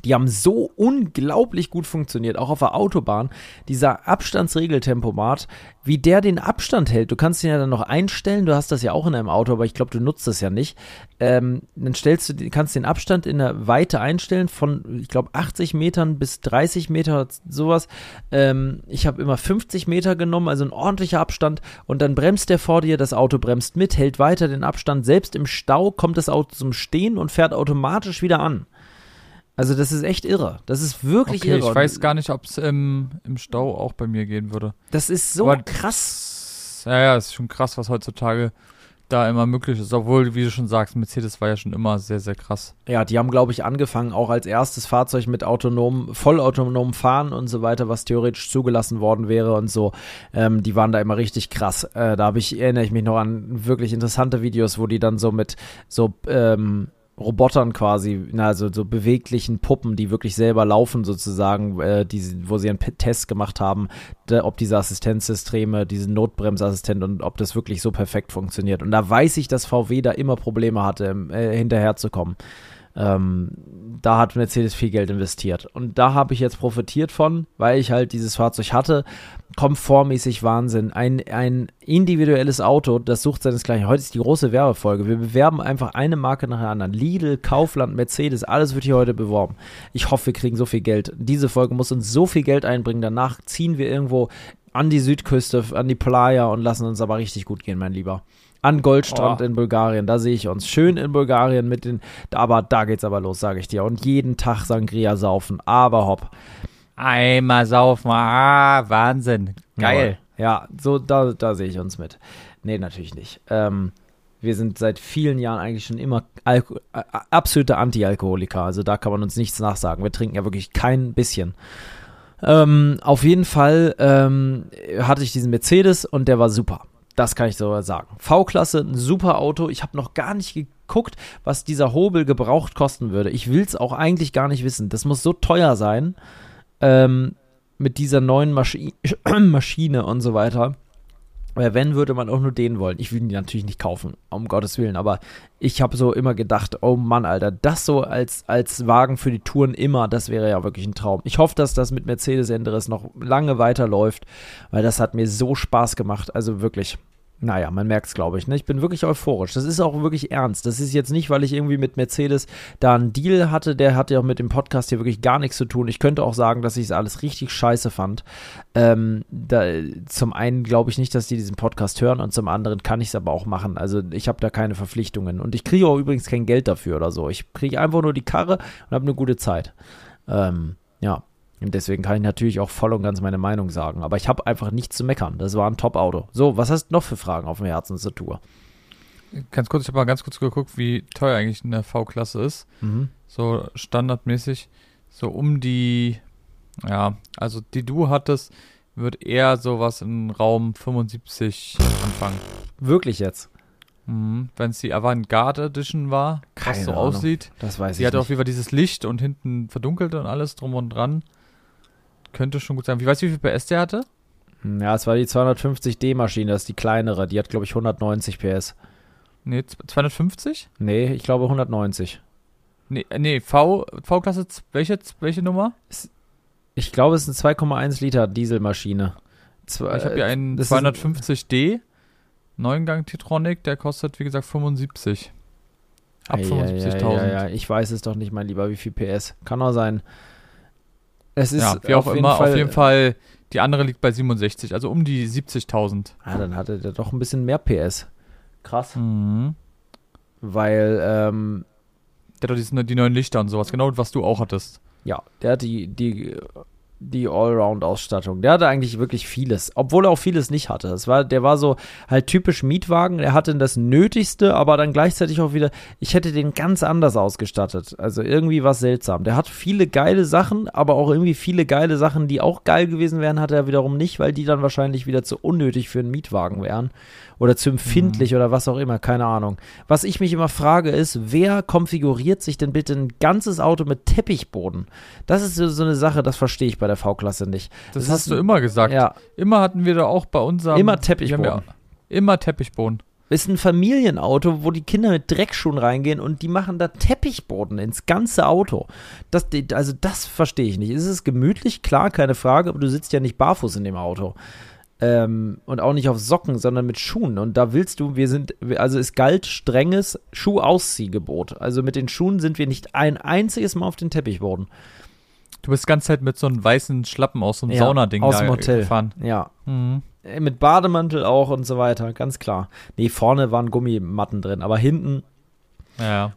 Die haben so unglaublich gut funktioniert, auch auf der Autobahn. Dieser Abstandsregeltempomat, wie der den Abstand hält. Du kannst ihn ja dann noch einstellen. Du hast das ja auch in deinem Auto, aber ich glaube, du nutzt das ja nicht. Ähm, dann stellst du, kannst den Abstand in der Weite einstellen von, ich glaube, 80 Metern bis 30 Meter, sowas. Ähm, ich habe immer 50 Meter genommen, also ein ordentlicher Abstand. Und dann bremst der vor dir, das Auto bremst mit, hält weiter den Abstand. Selbst im Stau kommt das Auto zum Stehen und fährt automatisch wieder an. Also das ist echt irre. Das ist wirklich Okay, irre. ich weiß gar nicht, ob es im, im Stau auch bei mir gehen würde. Das ist so Aber- krass. Ja, ja, ist schon krass, was heutzutage da immer möglich ist. Obwohl, wie du schon sagst, Mercedes war ja schon immer sehr, sehr krass. Ja, die haben, glaube ich, angefangen, auch als erstes Fahrzeug mit autonom, vollautonomem Fahren und so weiter, was theoretisch zugelassen worden wäre und so. Ähm, die waren da immer richtig krass. Äh, da habe ich, erinnere ich mich noch an wirklich interessante Videos, wo die dann so mit so ähm, Robotern quasi, also so beweglichen Puppen, die wirklich selber laufen sozusagen, äh, die, wo sie einen Test gemacht haben, da, ob diese Assistenzsysteme, diese Notbremsassistent und ob das wirklich so perfekt funktioniert. Und da weiß ich, dass VW da immer Probleme hatte, äh, hinterherzukommen. Ähm, da hat Mercedes viel Geld investiert. Und da habe ich jetzt profitiert von, weil ich halt dieses Fahrzeug hatte. Komfortmäßig Wahnsinn. Ein, ein individuelles Auto, das sucht seinesgleichen. Heute ist die große Werbefolge. Wir bewerben einfach eine Marke nach der anderen. Lidl, Kaufland, Mercedes, alles wird hier heute beworben. Ich hoffe, wir kriegen so viel Geld. Diese Folge muss uns so viel Geld einbringen. Danach ziehen wir irgendwo an die Südküste, an die Playa und lassen uns aber richtig gut gehen, mein Lieber. An Goldstrand Oh. in Bulgarien, da sehe ich uns. Schön in Bulgarien mit den, aber da geht's aber los, sage ich dir. Und jeden Tag Sangria saufen, aber hopp. Einmal saufen, ah, Wahnsinn. Geil. Ja, so, da, da sehe ich uns mit. Nee, natürlich nicht. Ähm, wir sind seit vielen Jahren eigentlich schon immer Alko äh, absolute Anti-Alkoholiker. Also da kann man uns nichts nachsagen. Wir trinken ja wirklich kein bisschen. Ähm, auf jeden Fall ähm, hatte ich diesen Mercedes und der war super. Das kann ich so sagen. V-Klasse, ein super Auto. Ich habe noch gar nicht geguckt, was dieser Hobel gebraucht kosten würde. Ich will es auch eigentlich gar nicht wissen. Das muss so teuer sein ähm, mit dieser neuen Maschi Maschine und so weiter. Weil wenn, würde man auch nur den wollen. Ich will ihn natürlich nicht kaufen, um Gottes Willen. Aber ich habe so immer gedacht, oh Mann, Alter, das so als, als Wagen für die Touren immer, das wäre ja wirklich ein Traum. Ich hoffe, dass das mit Mercedes Enderes noch lange weiterläuft, weil das hat mir so Spaß gemacht. Also wirklich, naja, man merkt es, glaube ich. Ne? Ich bin wirklich euphorisch. Das ist auch wirklich ernst. Das ist jetzt nicht, weil ich irgendwie mit Mercedes da einen Deal hatte. Der hatte ja auch mit dem Podcast hier wirklich gar nichts zu tun. Ich könnte auch sagen, dass ich es alles richtig scheiße fand. Ähm, da, zum einen glaube ich nicht, dass die diesen Podcast hören und zum anderen kann ich es aber auch machen. Also ich habe da keine Verpflichtungen. Und ich kriege auch übrigens kein Geld dafür oder so. Ich kriege einfach nur die Karre und habe eine gute Zeit. Ähm, ja. Und deswegen kann ich natürlich auch voll und ganz meine Meinung sagen. Aber ich habe einfach nichts zu meckern. Das war ein Top-Auto. So, was hast du noch für Fragen auf dem Herzen zur Tour? Ganz kurz, ich habe mal ganz kurz geguckt, wie teuer eigentlich eine V-Klasse ist. Mhm. So standardmäßig. So um die, ja, also die du hattest, wird eher sowas im Raum 75 anfangen. Wirklich jetzt? Mhm. Wenn es die Avantgarde Edition war, Keine was so Ahnung. aussieht. Das weiß Die ich hat auf nicht. jeden Fall dieses Licht und hinten verdunkelt und alles drum und dran. Könnte schon gut sein. Wie weißt du, wie viel PS der hatte? Hm, Ja, es war die 250D-Maschine, das ist die kleinere. Die hat, glaube ich, 190 PS. Nee, z- 250? Nee, ich glaube 190. Nee, äh, nee V, V-Klasse, welche, welche Nummer? Ich glaube, es ist eine 2,1 Liter Dieselmaschine. Zwei, Ich habe hier einen Äh, das ist ein- 250D, Neungang Titronic, der kostet, wie gesagt, 75. Ab Ei, ei, 75.000. ei, ei, ei. Ich weiß es doch nicht, mein Lieber, wie viel PS. Kann auch sein. Es ist Ja, wie auch immer, Fall, auf jeden Fall, die andere liegt bei 67, also um die 70.000. Ah, dann hatte der doch ein bisschen mehr PS. Krass. Mhm. Weil, ähm, Der hat doch diese, die neuen Lichter und sowas, genau was du auch hattest. ja, der hat die, die, die Allround-Ausstattung. Der hatte eigentlich wirklich vieles, obwohl er auch vieles nicht hatte. Es war, der war so halt typisch Mietwagen. Er hatte das Nötigste, aber dann gleichzeitig auch wieder, ich hätte den ganz anders ausgestattet. Also irgendwie was seltsam. Der hat viele geile Sachen, aber auch irgendwie viele geile Sachen, die auch geil gewesen wären, hatte er wiederum nicht, weil die dann wahrscheinlich wieder zu unnötig für einen Mietwagen wären. Oder zu empfindlich oder was auch immer, keine Ahnung. Was ich mich immer frage ist, wer konfiguriert sich denn bitte ein ganzes Auto mit Teppichboden? Das ist so, so eine Sache, das verstehe ich bei der V-Klasse nicht. Das, Das hast du immer gesagt. Ja, Immer hatten wir da auch bei unserem. Immer Teppichboden. Ja, immer Teppichboden. ist ein Familienauto, wo die Kinder mit Dreckschuhen reingehen und die machen da Teppichboden ins ganze Auto. Das, also das verstehe ich nicht. Ist es gemütlich? Klar, keine Frage, aber du sitzt ja nicht barfuß in dem Auto. Ähm, und auch nicht auf Socken, sondern mit Schuhen. Und da willst du, wir sind, also es galt strenges Schuhausziehgebot. Also mit den Schuhen sind wir nicht ein einziges Mal auf den Teppichboden. Du bist die ganze Zeit mit so einem weißen Schlappen aus so einem Ja, Saunading aus da dem Hotel. gefahren. Ja, Mhm. Äh, Mit Bademantel auch und so weiter, ganz klar. Nee, vorne waren Gummimatten drin, aber hinten Ja.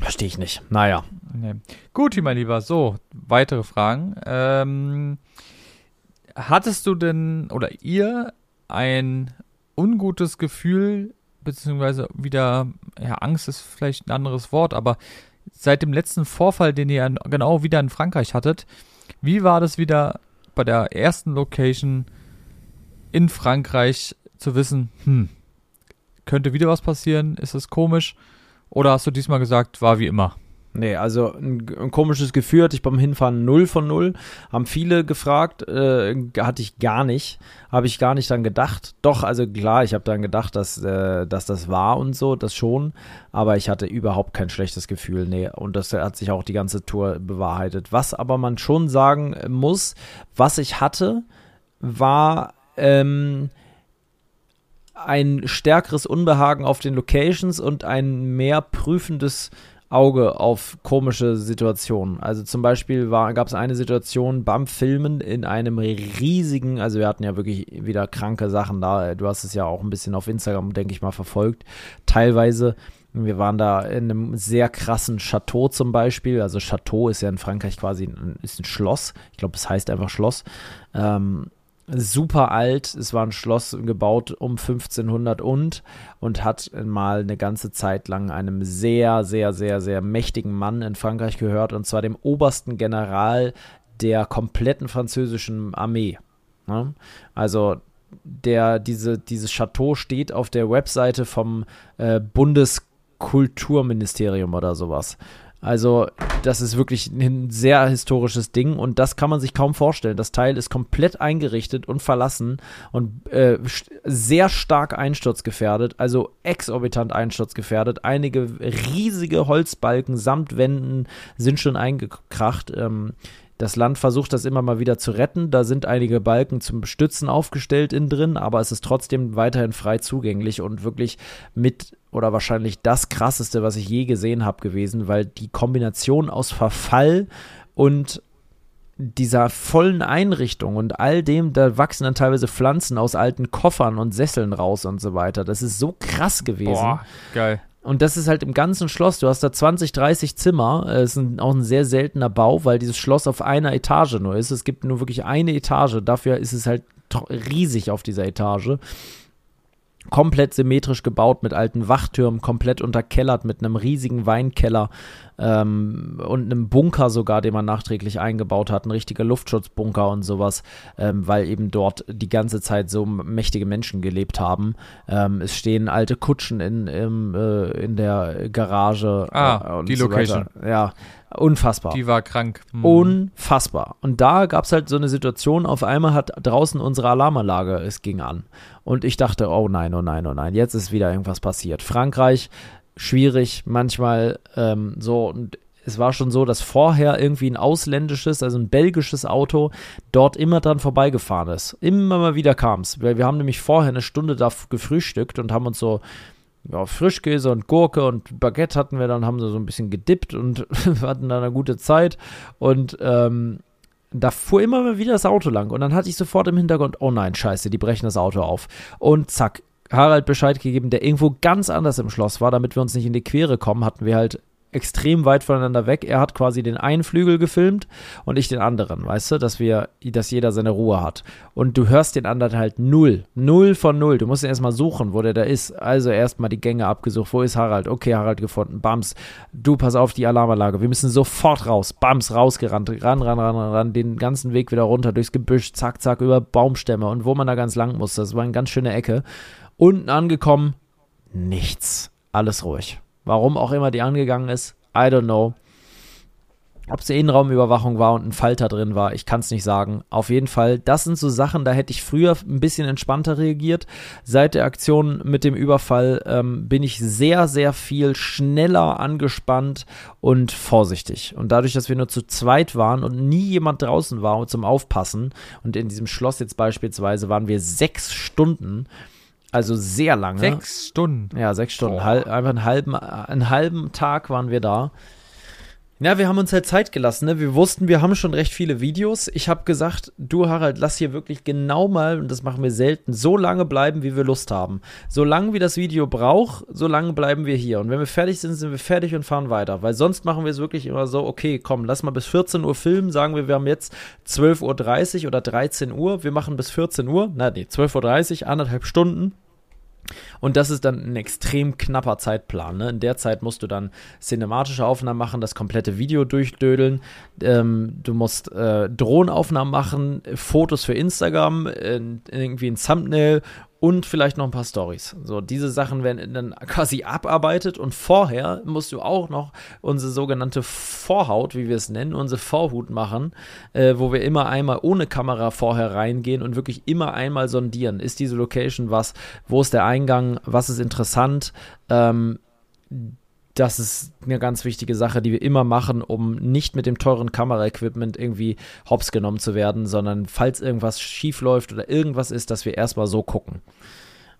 verstehe ich nicht. Naja. Nee. Gut, mein Lieber. So, weitere Fragen. Ähm, hattest du denn oder ihr ein ungutes Gefühl, beziehungsweise wieder, ja, Angst ist vielleicht ein anderes Wort, aber seit dem letzten Vorfall, den ihr genau wieder in Frankreich hattet, wie war das wieder bei der ersten Location in Frankreich zu wissen, hm, könnte wieder was passieren? Ist es komisch? Oder hast du diesmal gesagt, war wie immer? Nee, also ein, ein komisches Gefühl hatte ich beim Hinfahren 0 von 0. Haben viele gefragt, äh, hatte ich gar nicht. Habe ich gar nicht dran gedacht. Doch, also klar, ich habe dann gedacht, dass, äh, dass das war und so, das schon. Aber ich hatte überhaupt kein schlechtes Gefühl. Nee, und das hat sich auch die ganze Tour bewahrheitet. Was aber man schon sagen muss, was ich hatte, war ähm, ein stärkeres Unbehagen auf den Locations und ein mehr prüfendes Auge auf komische Situationen. Also zum Beispiel gab es eine Situation beim Filmen in einem riesigen, also wir hatten ja wirklich wieder kranke Sachen da. Du hast es ja auch ein bisschen auf Instagram, denke ich mal, verfolgt. Teilweise, wir waren da in einem sehr krassen Chateau zum Beispiel. Also Chateau ist ja in Frankreich quasi ein, ist ein Schloss. Ich glaube, es heißt einfach Schloss. Ähm, super alt. Es war ein Schloss gebaut um 1500 und und hat mal eine ganze Zeit lang einem sehr, sehr, sehr, sehr mächtigen Mann in Frankreich gehört und zwar dem obersten General der kompletten französischen Armee. Ne? Also der, diese, dieses Chateau steht auf der Webseite vom äh, Bundeskulturministerium oder sowas. Also, das ist wirklich ein sehr historisches Ding und das kann man sich kaum vorstellen. Das Teil ist komplett eingerichtet und verlassen und äh, sehr stark einsturzgefährdet, also exorbitant einsturzgefährdet. Einige riesige Holzbalken samt Wänden sind schon eingekracht. Ähm, das Land versucht das immer mal wieder zu retten. Da sind einige Balken zum Stützen aufgestellt innen drin, aber es ist trotzdem weiterhin frei zugänglich und wirklich mit oder wahrscheinlich das krasseste, was ich je gesehen habe gewesen, weil die Kombination aus Verfall und dieser vollen Einrichtung und all dem, da wachsen dann teilweise Pflanzen aus alten Koffern und Sesseln raus und so weiter. Das ist so krass gewesen. Boah, geil. Und das ist halt im ganzen Schloss. Du hast da 20, 30 Zimmer. Es ist auch ein sehr seltener Bau, weil dieses Schloss auf einer Etage nur ist. Es gibt nur wirklich eine Etage. Dafür ist es halt riesig auf dieser Etage komplett symmetrisch gebaut mit alten Wachtürmen, komplett unterkellert mit einem riesigen Weinkeller ähm, und einem Bunker sogar, den man nachträglich eingebaut hat, ein richtiger Luftschutzbunker und sowas, ähm, weil eben dort die ganze Zeit so mächtige Menschen gelebt haben. Ähm, es stehen alte Kutschen in, im, äh, in der Garage. Ah, äh, die so Location. Weiter. Ja, Unfassbar. Die war krank. Hm. Unfassbar. Und da gab es halt so eine Situation, auf einmal hat draußen unsere Alarmanlage, es ging an. Und ich dachte, oh nein, oh nein, oh nein, jetzt ist wieder irgendwas passiert. Frankreich, schwierig, manchmal ähm, so. Und es war schon so, dass vorher irgendwie ein ausländisches, also ein belgisches Auto dort immer dran vorbeigefahren ist. Immer mal wieder kam es. Wir haben nämlich vorher eine Stunde da gefrühstückt und haben uns so ja, Frischkäse und Gurke und Baguette hatten wir dann, haben sie so ein bisschen gedippt und hatten dann eine gute Zeit. Und ähm, da fuhr immer wieder das Auto lang. Und dann hatte ich sofort im Hintergrund, oh nein, scheiße, die brechen das Auto auf. Und zack, Harald Bescheid gegeben, der irgendwo ganz anders im Schloss war, damit wir uns nicht in die Quere kommen, hatten wir halt extrem weit voneinander weg. Er hat quasi den einen Flügel gefilmt und ich den anderen, weißt du, dass wir, dass jeder seine Ruhe hat. Und du hörst den anderen halt null. Null von null. Du musst ihn erstmal suchen, wo der da ist. Also erstmal die Gänge abgesucht. Wo ist Harald? Okay, Harald gefunden. Bams. Du pass auf die Alarmanlage. Wir müssen sofort raus. Bams, rausgerannt. Ran, ran, ran, ran, ran. Den ganzen Weg wieder runter durchs Gebüsch. Zack, zack, über Baumstämme. Und wo man da ganz lang muss. Das war eine ganz schöne Ecke. Unten angekommen. Nichts. Alles ruhig. Warum auch immer die angegangen ist, I don't know. Ob es Innenraumüberwachung war und ein Falter drin war, ich kann es nicht sagen. Auf jeden Fall, das sind so Sachen, da hätte ich früher ein bisschen entspannter reagiert. Seit der Aktion mit dem Überfall ähm, bin ich sehr, sehr viel schneller angespannt und vorsichtig. Und dadurch, dass wir nur zu zweit waren und nie jemand draußen war zum Aufpassen und in diesem Schloss jetzt beispielsweise waren wir sechs Stunden, also sehr lange. Sechs Stunden. Ja, sechs Stunden. Halb, einfach einen halben, einen halben Tag waren wir da. Ja, wir haben uns halt Zeit gelassen. Ne? Wir wussten, wir haben schon recht viele Videos. Ich habe gesagt, du Harald, lass hier wirklich genau mal, und das machen wir selten, so lange bleiben, wie wir Lust haben. So lange wie das Video braucht, so lange bleiben wir hier. Und wenn wir fertig sind, sind wir fertig und fahren weiter. Weil sonst machen wir es wirklich immer so, okay, komm, lass mal bis 14 Uhr filmen. Sagen wir, wir haben jetzt 12.30 Uhr oder 13 Uhr. Wir machen bis 14 Uhr. Na, nee, 12.30 Uhr, anderthalb Stunden. Und das ist dann ein extrem knapper Zeitplan. Ne? In der Zeit musst du dann cinematische Aufnahmen machen, das komplette Video durchdödeln. Ähm, du musst äh, Drohnenaufnahmen machen, Fotos für Instagram, äh, irgendwie ein Thumbnail und vielleicht noch ein paar Stories. So, diese Sachen werden dann quasi abarbeitet und vorher musst du auch noch unsere sogenannte Vorhaut, wie wir es nennen, unsere Vorhut machen, äh, wo wir immer einmal ohne Kamera vorher reingehen und wirklich immer einmal sondieren. Ist diese Location was? Wo ist der Eingang? Was ist interessant? Ähm, das ist eine ganz wichtige Sache, die wir immer machen, um nicht mit dem teuren Kameraequipment irgendwie hops genommen zu werden, sondern falls irgendwas schief läuft oder irgendwas ist, dass wir erstmal so gucken.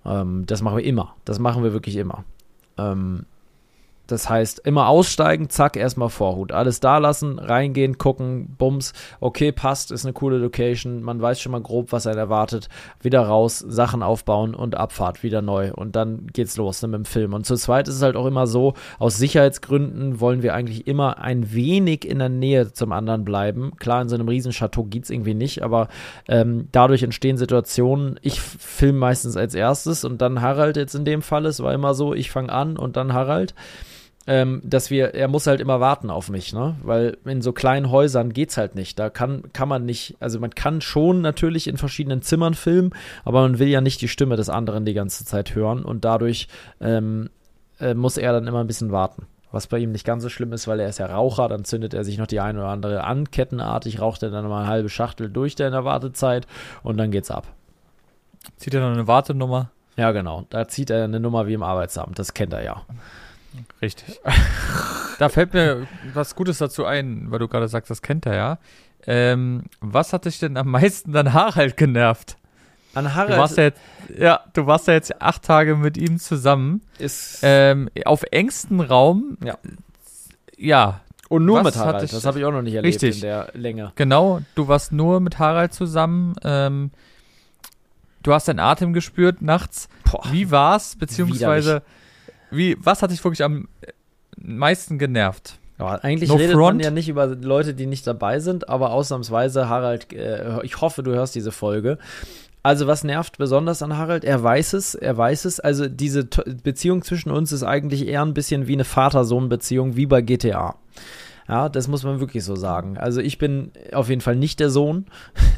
Ähm, das machen wir immer. Das machen wir wirklich immer. Ähm, Das heißt, immer aussteigen, zack, erstmal Vorhut. Alles da lassen, reingehen, gucken, bums, okay, passt, ist eine coole Location, man weiß schon mal grob, was einen erwartet. Wieder raus, Sachen aufbauen und Abfahrt, wieder neu. Und dann geht's los ne, mit dem Film. Und zu zweit ist es halt auch immer so, aus Sicherheitsgründen wollen wir eigentlich immer ein wenig in der Nähe zum anderen bleiben. Klar, in so einem Riesenchateau geht's irgendwie nicht, aber ähm, dadurch entstehen Situationen, ich filme meistens als erstes und dann Harald jetzt in dem Fall. Es war immer so, ich fange an und dann Harald ähm, dass wir, er muss halt immer warten auf mich, ne? Weil in so kleinen Häusern geht's halt nicht. Da kann, kann man nicht, also man kann schon natürlich in verschiedenen Zimmern filmen, aber man will ja nicht die Stimme des anderen die ganze Zeit hören und dadurch ähm, äh, muss er dann immer ein bisschen warten. Was bei ihm nicht ganz so schlimm ist, weil er ist ja Raucher, dann zündet er sich noch die eine oder andere an, kettenartig, raucht er dann mal eine halbe Schachtel durch in der Wartezeit und dann geht's ab. Zieht er dann eine Wartenummer? Ja, genau. Da zieht er eine Nummer wie im Arbeitsamt, das kennt er ja. Richtig. da fällt mir was Gutes dazu ein, weil du gerade sagst, das kennt er ja. Ähm, was hat dich denn am meisten an Harald genervt? An Harald? Du warst ja jetzt, ja, du warst ja jetzt acht Tage mit ihm zusammen. Ist ähm, auf engstem Raum. Ja. Ja. Und nur mit Harald. ich- das habe ich auch noch nicht erlebt Richtig. in der Länge. Genau, du warst nur mit Harald zusammen. Ähm, du hast deinen Atem gespürt nachts. Boah. Wie war's? Beziehungsweise, wie, was hat dich wirklich am meisten genervt? Ja, eigentlich No redet man front. ja nicht über Leute, die nicht dabei sind, aber ausnahmsweise, Harald, äh, ich hoffe, du hörst diese Folge. Also, was nervt besonders an Harald? Er weiß es, er weiß es. Also, diese Beziehung zwischen uns ist eigentlich eher ein bisschen wie eine Vater-Sohn-Beziehung, wie bei GTA. Ja, das muss man wirklich so sagen. Also, ich bin auf jeden Fall nicht der Sohn.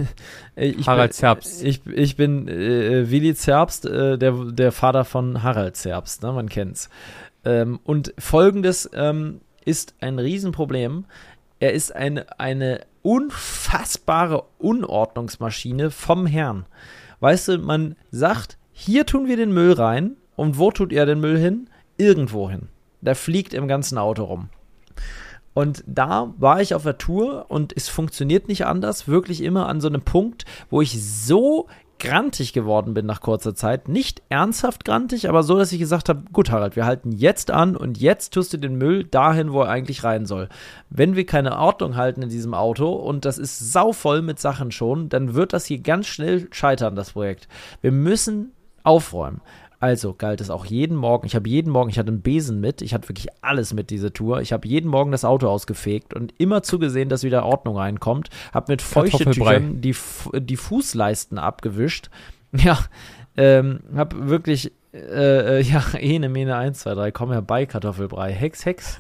ich Harald bin, Zerbst. Ich, ich bin äh, Willi Zerbst, äh, der, der Vater von Harald Zerbst, ne? man kennt's. Ähm, und folgendes ähm, ist ein Riesenproblem. Er ist eine, eine unfassbare Unordnungsmaschine vom Herrn. Weißt du, man sagt, hier tun wir den Müll rein. Und wo tut er den Müll hin? Irgendwo hin. Der fliegt im ganzen Auto rum. Und da war ich auf der Tour und es funktioniert nicht anders, wirklich immer an so einem Punkt, wo ich so grantig geworden bin nach kurzer Zeit. Nicht ernsthaft grantig, aber so, dass ich gesagt habe, gut Harald, wir halten jetzt an und jetzt tust du den Müll dahin, wo er eigentlich rein soll. Wenn wir keine Ordnung halten in diesem Auto und das ist sauvoll mit Sachen schon, dann wird das hier ganz schnell scheitern, das Projekt. Wir müssen aufräumen. Also galt es auch jeden Morgen. Ich habe jeden Morgen, ich hatte einen Besen mit, ich hatte wirklich alles mit diese Tour. Ich habe jeden Morgen das Auto ausgefegt und immer zugesehen, dass wieder Ordnung reinkommt. Habe mit. Feuchtetüchern die, die Fußleisten abgewischt. Ja, ähm, habe wirklich, äh, äh, ja, ene, mene, 1, 2, 3, komm herbei, Kartoffelbrei. Hex, Hex.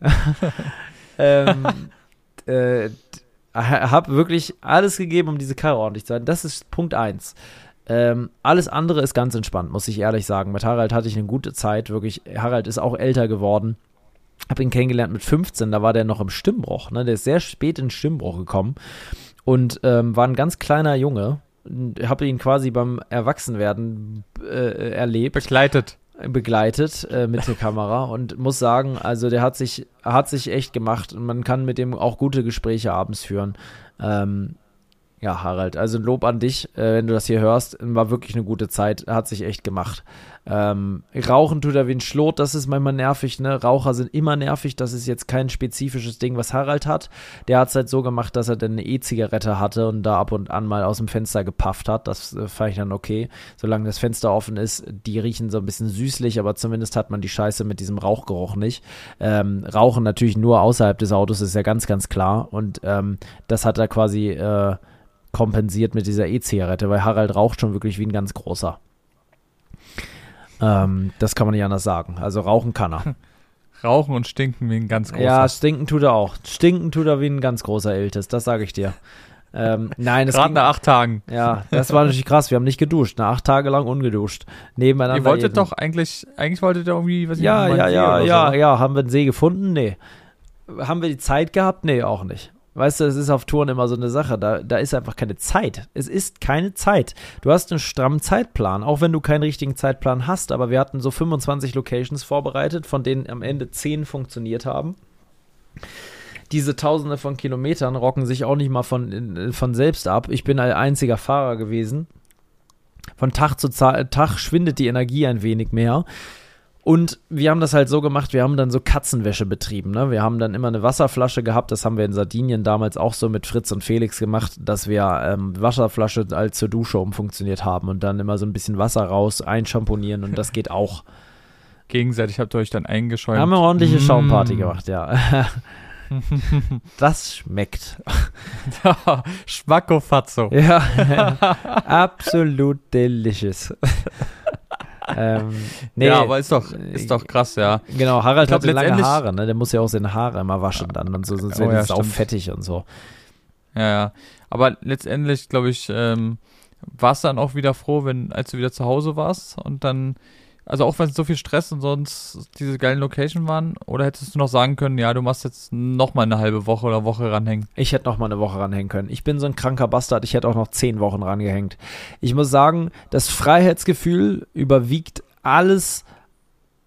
ähm, äh, habe wirklich alles gegeben, um diese Karre ordentlich zu halten. Das ist Punkt 1. Ähm, alles andere ist ganz entspannt, muss ich ehrlich sagen. Mit Harald hatte ich eine gute Zeit, wirklich. Harald ist auch älter geworden. Hab ihn kennengelernt mit 15, da war der noch im Stimmbruch. Ne? Der ist sehr spät in den Stimmbruch gekommen und ähm, war ein ganz kleiner Junge. Habe ihn quasi beim Erwachsenwerden äh, erlebt Begleitet. begleitet äh, mit der Kamera und muss sagen, also der hat sich, hat sich echt gemacht und man kann mit dem auch gute Gespräche abends führen. Ähm, ja, Harald, also ein Lob an dich, äh, wenn du das hier hörst. War wirklich eine gute Zeit, hat sich echt gemacht. Ähm, Rauchen tut er wie ein Schlot, das ist manchmal nervig, ne? Raucher sind immer nervig, das ist jetzt kein spezifisches Ding, was Harald hat. Der hat es halt so gemacht, dass er dann eine E-Zigarette hatte und da ab und an mal aus dem Fenster gepafft hat. Das äh, fand ich dann okay. Solange das Fenster offen ist, die riechen so ein bisschen süßlich, aber zumindest hat man die Scheiße mit diesem Rauchgeruch nicht. Ähm, Rauchen natürlich nur außerhalb des Autos ist ja ganz, ganz klar. Und ähm, das hat er quasi äh, kompensiert mit dieser E-Zigarette, weil Harald raucht schon wirklich wie ein ganz großer. Ähm, das kann man nicht anders sagen. Also rauchen kann er. Rauchen und stinken wie ein ganz großer. Ja, stinken tut er auch. Stinken tut er wie ein ganz großer Iltis, das sage ich dir. Ähm, nein, es Gerade nach acht Tagen. ja, das war natürlich krass. Wir haben nicht geduscht, ne? acht Tage lang ungeduscht. Nebeneinander. Ihr wolltet eben. doch eigentlich, eigentlich wolltet ihr irgendwie, was Ja, ich ja, ja, ja, so. ja. Haben wir einen See gefunden? Nee. Haben wir die Zeit gehabt? Nee, auch nicht. Weißt du, es ist auf Touren immer so eine Sache. Da, da ist einfach keine Zeit. Es ist keine Zeit. Du hast einen strammen Zeitplan, auch wenn du keinen richtigen Zeitplan hast. Aber wir hatten so 25 Locations vorbereitet, von denen am Ende 10 funktioniert haben. Diese Tausende von Kilometern rocken sich auch nicht mal von, von selbst ab. Ich bin ein einziger Fahrer gewesen. Von Tag zu Tag schwindet die Energie ein wenig mehr. Und wir haben das halt so gemacht, wir haben dann so Katzenwäsche betrieben. Ne? Wir haben dann immer eine Wasserflasche gehabt, das haben wir in Sardinien damals auch so mit Fritz und Felix gemacht, dass wir ähm, Wasserflasche als zur Dusche umfunktioniert haben und dann immer so ein bisschen Wasser raus, einschamponieren und das geht auch. Gegenseitig habt ihr euch dann eingeschäumt. Haben wir ordentliche mm. Schaumparty gemacht, ja. das schmeckt. Schmackofatzo. Ja, absolut delicious. Ähm, nee, ja, aber ist doch, ist doch krass, ja. Genau, Harald glaub, hatte lange Haare, ne? Der muss ja auch seine Haare immer waschen dann und so, sonst oh, wird es auch fettig und so. Ja, ja. Aber letztendlich, glaube ich, ähm, warst du dann auch wieder froh, wenn, als du wieder zu Hause warst und dann also auch wenn es so viel Stress und sonst diese geilen Location waren, oder hättest du noch sagen können, ja, du machst jetzt noch mal eine halbe Woche oder Woche ranhängen? Ich hätte noch mal eine Woche ranhängen können. Ich bin so ein kranker Bastard, ich hätte auch noch zehn Wochen rangehängt. Ich muss sagen, das Freiheitsgefühl überwiegt alles,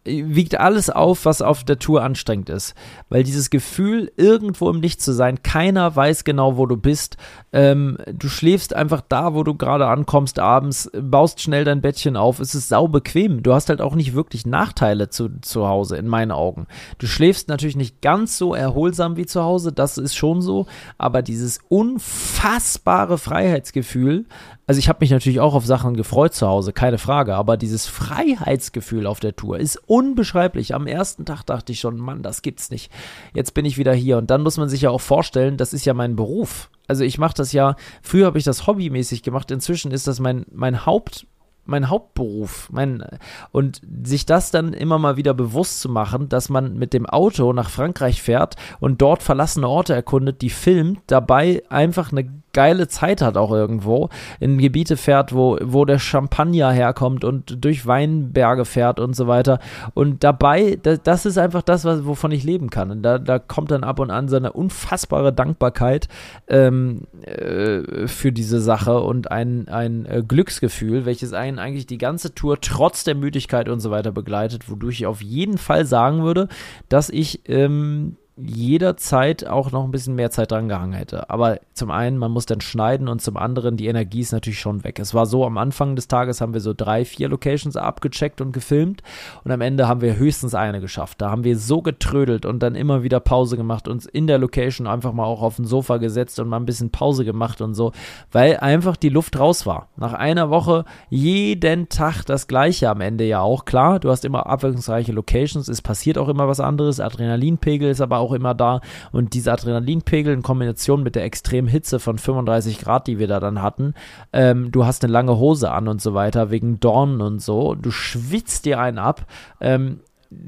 wiegt alles auf, was auf der Tour anstrengend ist. Weil dieses Gefühl, irgendwo im Licht zu sein, keiner weiß genau, wo du bist. Ähm, du schläfst einfach da, wo du gerade ankommst abends, baust schnell dein Bettchen auf. Es ist sau bequem. Du hast halt auch nicht wirklich Nachteile zu, zu Hause, in meinen Augen. Du schläfst natürlich nicht ganz so erholsam wie zu Hause, das ist schon so. Aber dieses unfassbare Freiheitsgefühl, also ich habe mich natürlich auch auf Sachen gefreut zu Hause, keine Frage, aber dieses Freiheitsgefühl auf der Tour ist unbeschreiblich. Am ersten Tag dachte ich schon, Mann, das gibt's nicht. Jetzt bin ich wieder hier und dann muss man sich ja auch vorstellen, das ist ja mein Beruf. Also ich mache das ja, früher habe ich das hobbymäßig gemacht, inzwischen ist das mein, mein Haupt mein Hauptberuf. Mein, und sich das dann immer mal wieder bewusst zu machen, dass man mit dem Auto nach Frankreich fährt und dort verlassene Orte erkundet, die filmt, dabei einfach eine geile Zeit hat auch irgendwo, in Gebiete fährt, wo, wo der Champagner herkommt und durch Weinberge fährt und so weiter. Und dabei, das, das ist einfach das, was, wovon ich leben kann. Und da, da kommt dann ab und an so eine unfassbare Dankbarkeit ähm, äh, für diese Sache und ein, ein äh, Glücksgefühl, welches einen eigentlich die ganze Tour trotz der Müdigkeit und so weiter begleitet, wodurch ich auf jeden Fall sagen würde, dass ich ähm, jederzeit auch noch ein bisschen mehr Zeit dran gehangen hätte. Aber zum einen, man muss dann schneiden und zum anderen, die Energie ist natürlich schon weg. Es war so, am Anfang des Tages haben wir so drei, vier Locations abgecheckt und gefilmt und am Ende haben wir höchstens eine geschafft. Da haben wir so getrödelt und dann immer wieder Pause gemacht, uns in der Location einfach mal auch auf den Sofa gesetzt und mal ein bisschen Pause gemacht und so, weil einfach die Luft raus war. Nach einer Woche jeden Tag das gleiche am Ende ja auch. Klar, du hast immer abwechslungsreiche Locations, es passiert auch immer was anderes, Adrenalinpegel ist aber auch auch immer da. Und dieser Adrenalinpegel in Kombination mit der extremen Hitze von 35 Grad, die wir da dann hatten, ähm, du hast eine lange Hose an und so weiter, wegen Dornen und so, du schwitzt dir einen ab. Ähm,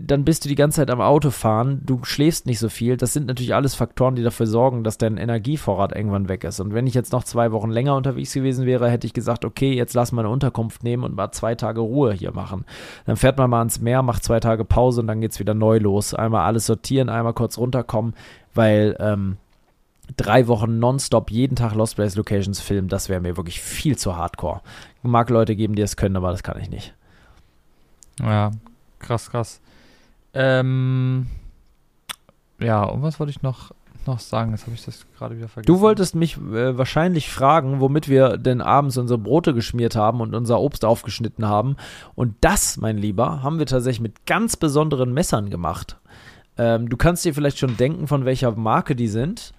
dann bist du die ganze Zeit am Auto fahren, du schläfst nicht so viel. Das sind natürlich alles Faktoren, die dafür sorgen, dass dein Energievorrat irgendwann weg ist. Und wenn ich jetzt noch zwei Wochen länger unterwegs gewesen wäre, hätte ich gesagt, okay, jetzt lass mal eine Unterkunft nehmen und mal zwei Tage Ruhe hier machen. Dann fährt man mal ans Meer, macht zwei Tage Pause und dann geht es wieder neu los. Einmal alles sortieren, einmal kurz runterkommen, weil ähm, drei Wochen nonstop jeden Tag Lost Place Locations filmen, das wäre mir wirklich viel zu hardcore. Mag Leute geben, die es können, aber das kann ich nicht. Ja, krass, krass. Ähm, ja, und was wollte ich noch, noch sagen? Jetzt habe ich das gerade wieder vergessen. Du wolltest mich äh, wahrscheinlich fragen, womit wir denn abends unsere Brote geschmiert haben und unser Obst aufgeschnitten haben. Und das, mein Lieber, haben wir tatsächlich mit ganz besonderen Messern gemacht. Ähm, du kannst dir vielleicht schon denken, von welcher Marke die sind.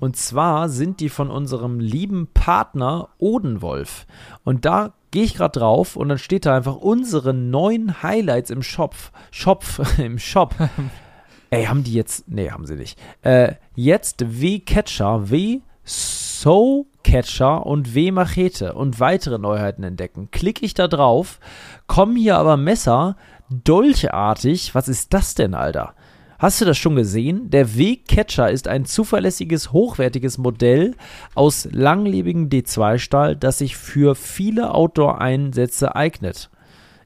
Und zwar sind die von unserem lieben Partner Odenwolf. Und da gehe ich gerade drauf und dann steht da einfach unsere neuen Highlights im Shop. Shop, im Shop. Ey, haben die jetzt. Nee, haben sie nicht. Äh, jetzt W-Catcher, W So Catcher und W Machete und weitere Neuheiten entdecken. Klicke ich da drauf, kommen hier aber Messer, dolchartig. Was ist das denn, Alter? Hast du das schon gesehen? Der W-Catcher ist ein zuverlässiges, hochwertiges Modell aus langlebigem D2-Stahl, das sich für viele Outdoor-Einsätze eignet.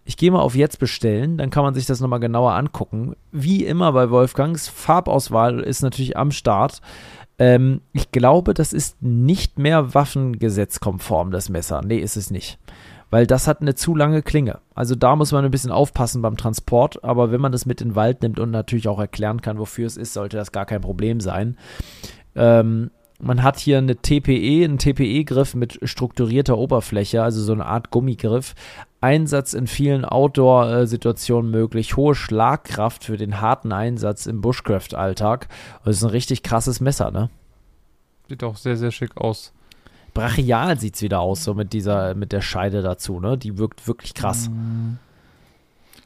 Ich gehe mal auf Jetzt bestellen, dann kann man sich das nochmal genauer angucken. Wie immer bei Wolfgangs, Farbauswahl ist natürlich am Start. Ähm, ich glaube, das ist nicht mehr waffengesetzkonform, das Messer. Nee, ist es nicht weil das hat eine zu lange Klinge. Also da muss man ein bisschen aufpassen beim Transport, aber wenn man das mit in den Wald nimmt und natürlich auch erklären kann, wofür es ist, sollte das gar kein Problem sein. Ähm, man hat hier eine TPE, einen TPE-Griff mit strukturierter Oberfläche, also so eine Art Gummigriff. Einsatz in vielen Outdoor-Situationen möglich, hohe Schlagkraft für den harten Einsatz im Bushcraft-Alltag. Das ist ein richtig krasses Messer, ne? Sieht auch sehr, sehr schick aus. Brachial sieht es wieder aus, so mit dieser, mit der Scheide dazu, ne? Die wirkt wirklich krass.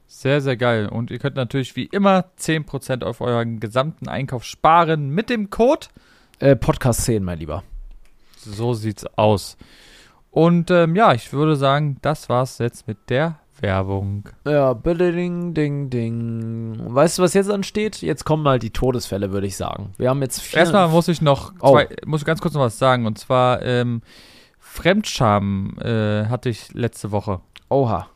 Sehr, sehr geil. Und ihr könnt natürlich wie immer 10% auf euren gesamten Einkauf sparen mit dem Code. Äh, Podcast 10, mein Lieber. So sieht's aus. Und ähm, ja, ich würde sagen, das war's jetzt mit der Werbung. Ja, ding, ding, ding. Weißt du, was jetzt ansteht? Jetzt kommen mal die Todesfälle, würde ich sagen. Wir haben jetzt vier. Erstmal muss ich noch Oh. zwei, muss ich ganz kurz noch was sagen. Und zwar ähm, Fremdscham äh, hatte ich letzte Woche. Oha.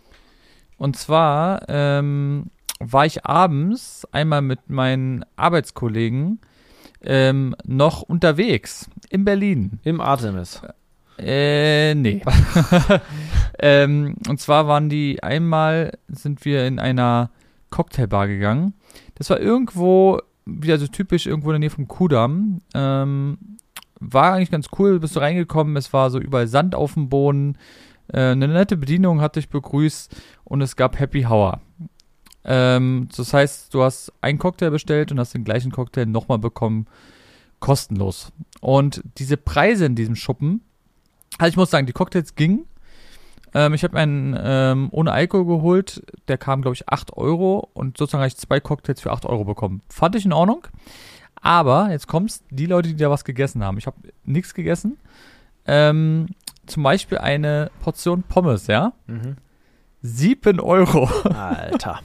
Und zwar ähm, war ich abends einmal mit meinen Arbeitskollegen ähm, noch unterwegs in Berlin. Im Artemis. Äh, nee. ähm, und zwar waren die einmal, sind wir in einer Cocktailbar gegangen. Das war irgendwo, wieder so typisch, irgendwo in der Nähe vom Kudamm. Ähm, war eigentlich ganz cool, bist du reingekommen, es war so überall Sand auf dem Boden. Äh, eine nette Bedienung hat dich begrüßt und es gab Happy Hour. Ähm, das heißt, du hast einen Cocktail bestellt und hast den gleichen Cocktail nochmal bekommen, kostenlos. Und diese Preise in diesem Schuppen, also ich muss sagen, die Cocktails gingen. Ähm, ich habe einen ähm, ohne Alkohol geholt, der kam, glaube ich, 8 Euro und sozusagen habe ich zwei Cocktails für 8 Euro bekommen. Fand ich in Ordnung. Aber jetzt kommt's, die Leute, die da was gegessen haben. Ich habe nichts gegessen. Ähm, zum Beispiel eine Portion Pommes, ja? Mhm. 7 Euro. Alter.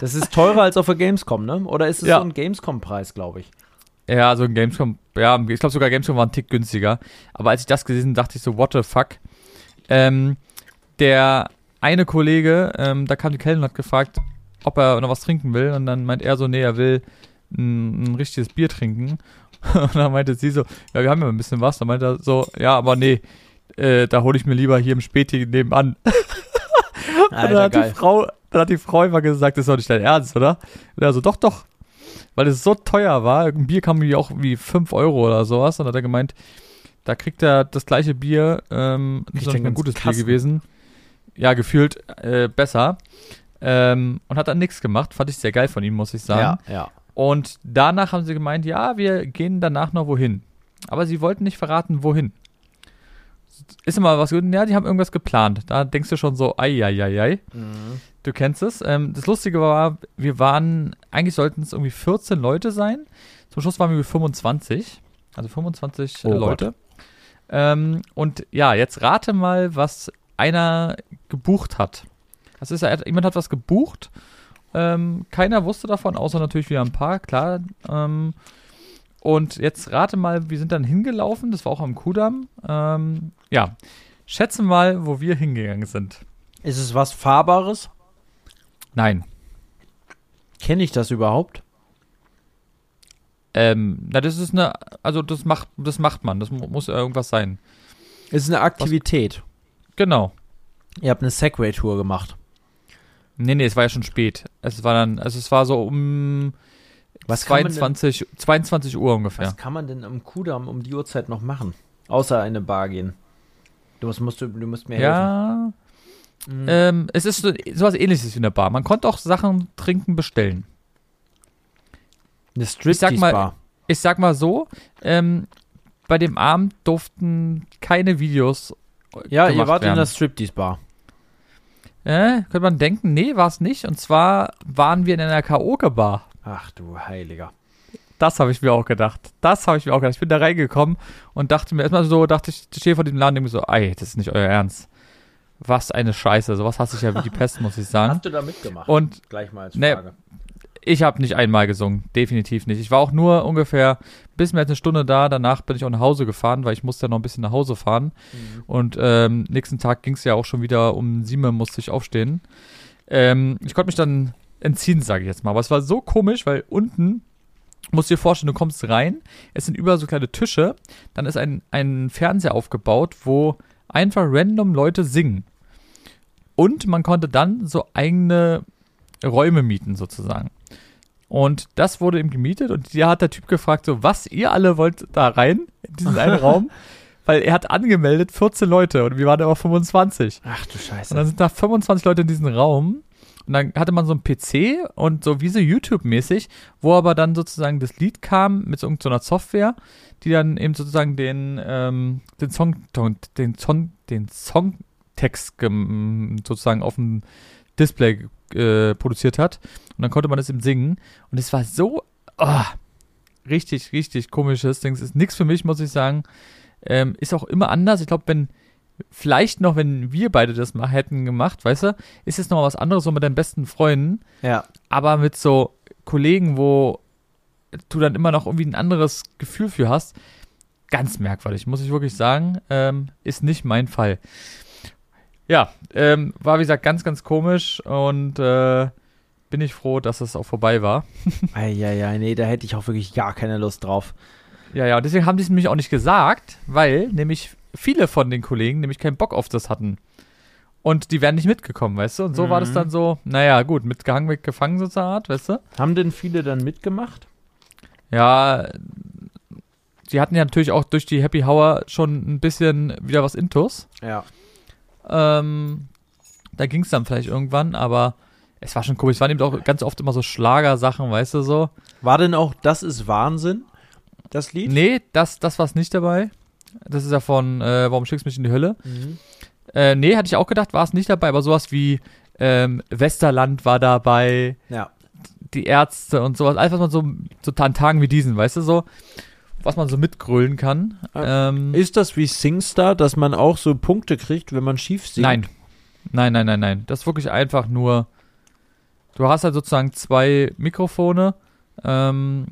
Das ist teurer als auf der Gamescom, ne? Oder ist es Ja. so ein Gamescom-Preis, glaube ich? Ja, also ein Gamescom, ja, ich glaube sogar Gamescom war ein Tick günstiger. Aber als ich das gesehen habe, dachte ich so, what the fuck. Ähm, der eine Kollege, ähm, da kam die Kellnerin und hat gefragt, ob er noch was trinken will. Und dann meint er so, nee, er will ein, ein richtiges Bier trinken. Und dann meinte sie so, ja, wir haben ja ein bisschen was. Dann meinte er so, ja, aber nee, äh, da hole ich mir lieber hier im Späti nebenan. Und dann Alter, hat, die. Frau, dann hat die Frau immer gesagt, das ist doch nicht dein Ernst, oder? Und er so, doch, doch. Weil es so teuer war. Ein Bier kam wie auch wie 5 Euro oder sowas. Und dann hat er gemeint, da kriegt er das gleiche Bier, ähm, das ist ein gutes ganzen Bier gewesen. Ja, gefühlt äh, besser. Ähm, und hat dann nichts gemacht. Fand ich sehr geil von ihm, muss ich sagen. Ja, ja. Und danach haben sie gemeint, ja, wir gehen danach noch wohin. Aber sie wollten nicht verraten, wohin. Ist immer was, ja, die haben irgendwas geplant. Da denkst du schon so, ei, ei, ei, ei. Mhm. Du kennst es. Ähm, das Lustige war, wir waren, eigentlich sollten es irgendwie 14 Leute sein. Zum Schluss waren wir 25. Also 25 Oh Leute. Ähm, und ja, jetzt rate mal, was einer gebucht hat. Das ist, jemand hat was gebucht. Ähm, keiner wusste davon, außer natürlich wieder ein paar, klar. Ähm, und jetzt rate mal, wir sind dann hingelaufen. Das war auch am Kudamm. Ähm, ja, schätze mal, wo wir hingegangen sind. Ist es was Fahrbares? Nein. Kenne ich das überhaupt? Ähm, na, das ist eine, also das macht, das macht man. Das mu muss irgendwas sein. Es ist eine Aktivität. Genau. Ihr habt eine Segway-Tour gemacht. Nee, nee, es war ja schon spät. Es war dann, also es war so um Was kann man 22, 22 Uhr ungefähr. Was kann man denn am Kudamm um die Uhrzeit noch machen? Außer eine Bar gehen. Du musst, musst, du, du musst mir helfen. Ja, Mhm. ähm, es ist so, sowas ähnliches wie eine Bar. Man konnte auch Sachen trinken bestellen. eine ich sag mal- Striptease-Bar. Ich sag mal so, ähm, bei dem Abend durften keine Videos Ja, ihr wart in werden. der Striptease-Bar. Äh, könnte man denken, nee, war es nicht. Und zwar waren wir in einer Karaoke-Bar. Ach du Heiliger. Das habe ich mir auch gedacht. Das habe ich mir auch gedacht. Ich bin da reingekommen und dachte mir erstmal so, dachte ich, ich stehe vor dem Laden und denke mir so, ey, das ist nicht euer Ernst. Was eine Scheiße. Sowas hasse ich ja wie die Pest, muss ich sagen. Hast du da mitgemacht? Und Gleich mal als Nee. Frage. ich habe nicht einmal gesungen. Definitiv nicht. Ich war auch nur ungefähr bis mehr als eine Stunde da. Danach bin ich auch nach Hause gefahren, weil ich musste ja noch ein bisschen nach Hause fahren. Mhm. Und ähm, nächsten Tag ging es ja auch schon wieder um sieben Uhr musste ich aufstehen. Ähm, ich konnte mich dann entziehen, sage ich jetzt mal. Aber es war so komisch, weil unten, musst du dir vorstellen, du kommst rein, es sind überall so kleine Tische, dann ist ein, ein Fernseher aufgebaut, wo einfach random Leute singen. Und man konnte dann so eigene Räume mieten, sozusagen. Und das wurde ihm gemietet und da hat der Typ gefragt, so, was, ihr alle wollt da rein? in diesen einen Raum, weil er hat angemeldet 14 Leute und wir waren aber 25. Ach du Scheiße. Und dann sind da 25 Leute in diesem Raum. Und dann hatte man so einen PC und so wie so YouTube-mäßig, wo aber dann sozusagen das Lied kam mit so irgendeiner Software, die dann eben sozusagen den, ähm, den Song, den Song, den Songtext sozusagen auf dem Display äh, produziert hat. Und dann konnte man das eben singen. Und es war so, ah, richtig, richtig komisches Ding. Es ist nichts für mich, muss ich sagen. Ähm, ist auch immer anders. Ich glaube, wenn, vielleicht noch, wenn wir beide das mal hätten gemacht, weißt du, ist es noch was anderes so mit deinen besten Freunden. Ja. Aber mit so Kollegen, wo du dann immer noch irgendwie ein anderes Gefühl für hast, ganz merkwürdig, muss ich wirklich sagen. Ähm, ist nicht mein Fall. Ja, ähm, war wie gesagt ganz, ganz komisch und äh, bin ich froh, dass es auch vorbei war. Eieiei, nee, da hätte ich auch wirklich gar keine Lust drauf. Ja, ja, deswegen haben die es nämlich auch nicht gesagt, weil nämlich viele von den Kollegen nämlich keinen Bock auf das hatten. Und die wären nicht mitgekommen, weißt du? Und so war das Mhm. dann so, naja, gut, mitgehangen, mitgefangen so zur Art, weißt du? Haben denn viele dann mitgemacht? Ja, sie hatten ja natürlich auch durch die Happy Hour schon ein bisschen wieder was Intus. Ja. Ähm, da ging es dann vielleicht irgendwann, aber es war schon komisch. Es waren eben auch ganz oft immer so Schlagersachen, weißt du so. War denn auch Das ist Wahnsinn, das Lied? Nee, das, das war es nicht dabei. Das ist ja von äh, Warum schickst du mich in die Hölle? Mhm. Äh, nee, hatte ich auch gedacht, war es nicht dabei, aber sowas wie ähm, Westerland war dabei, Ja. die Ärzte und sowas. Alles, was man so, so an Tagen wie diesen, weißt du, so, was man so mitgrölen kann. Ähm, Ist das wie Singstar, dass man auch so Punkte kriegt, wenn man schief singt? nein. Nein, nein, nein, nein. Das ist wirklich einfach nur. Du hast halt sozusagen zwei Mikrofone. Ähm,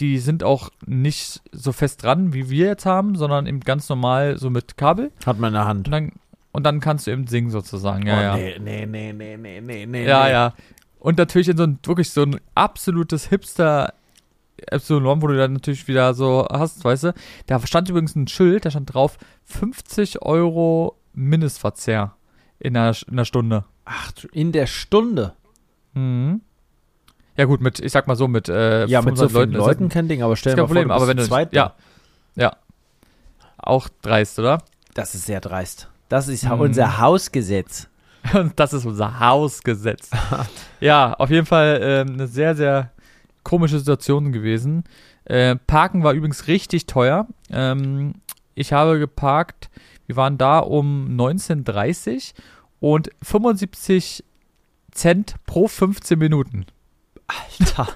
die sind auch nicht so fest dran, wie wir jetzt haben, sondern eben ganz normal so mit Kabel. Hat man in der Hand. Und dann, und dann kannst du eben singen sozusagen. Ja, oh, ja. Nee, nee, nee, nee, nee, nee. Ja, nee. ja. Und natürlich in so ein, wirklich so ein absolutes Hipster Epsilon, wo du dann natürlich wieder so hast, weißt du. Da stand übrigens ein Schild, da stand drauf 50 Euro Mindestverzehr in einer, in einer Stunde. Ach, in der Stunde. Mhm. Ja gut, mit, ich sag mal so, mit äh, Ja, mit so 500 vielen das Leuten kein Ding, aber stell dir mal vor, Problem, aber bist wenn du da. ja, ja. Auch dreist, oder? Das ist sehr dreist. Das ist Mhm. unser Hausgesetz. Und das ist unser Hausgesetz. ja, auf jeden Fall ähm, eine sehr, sehr komische Situation gewesen. Äh, Parken war übrigens richtig teuer. Ähm, ich habe geparkt, wir waren da um 19.30 und 75 Cent pro 15 Minuten. Alter.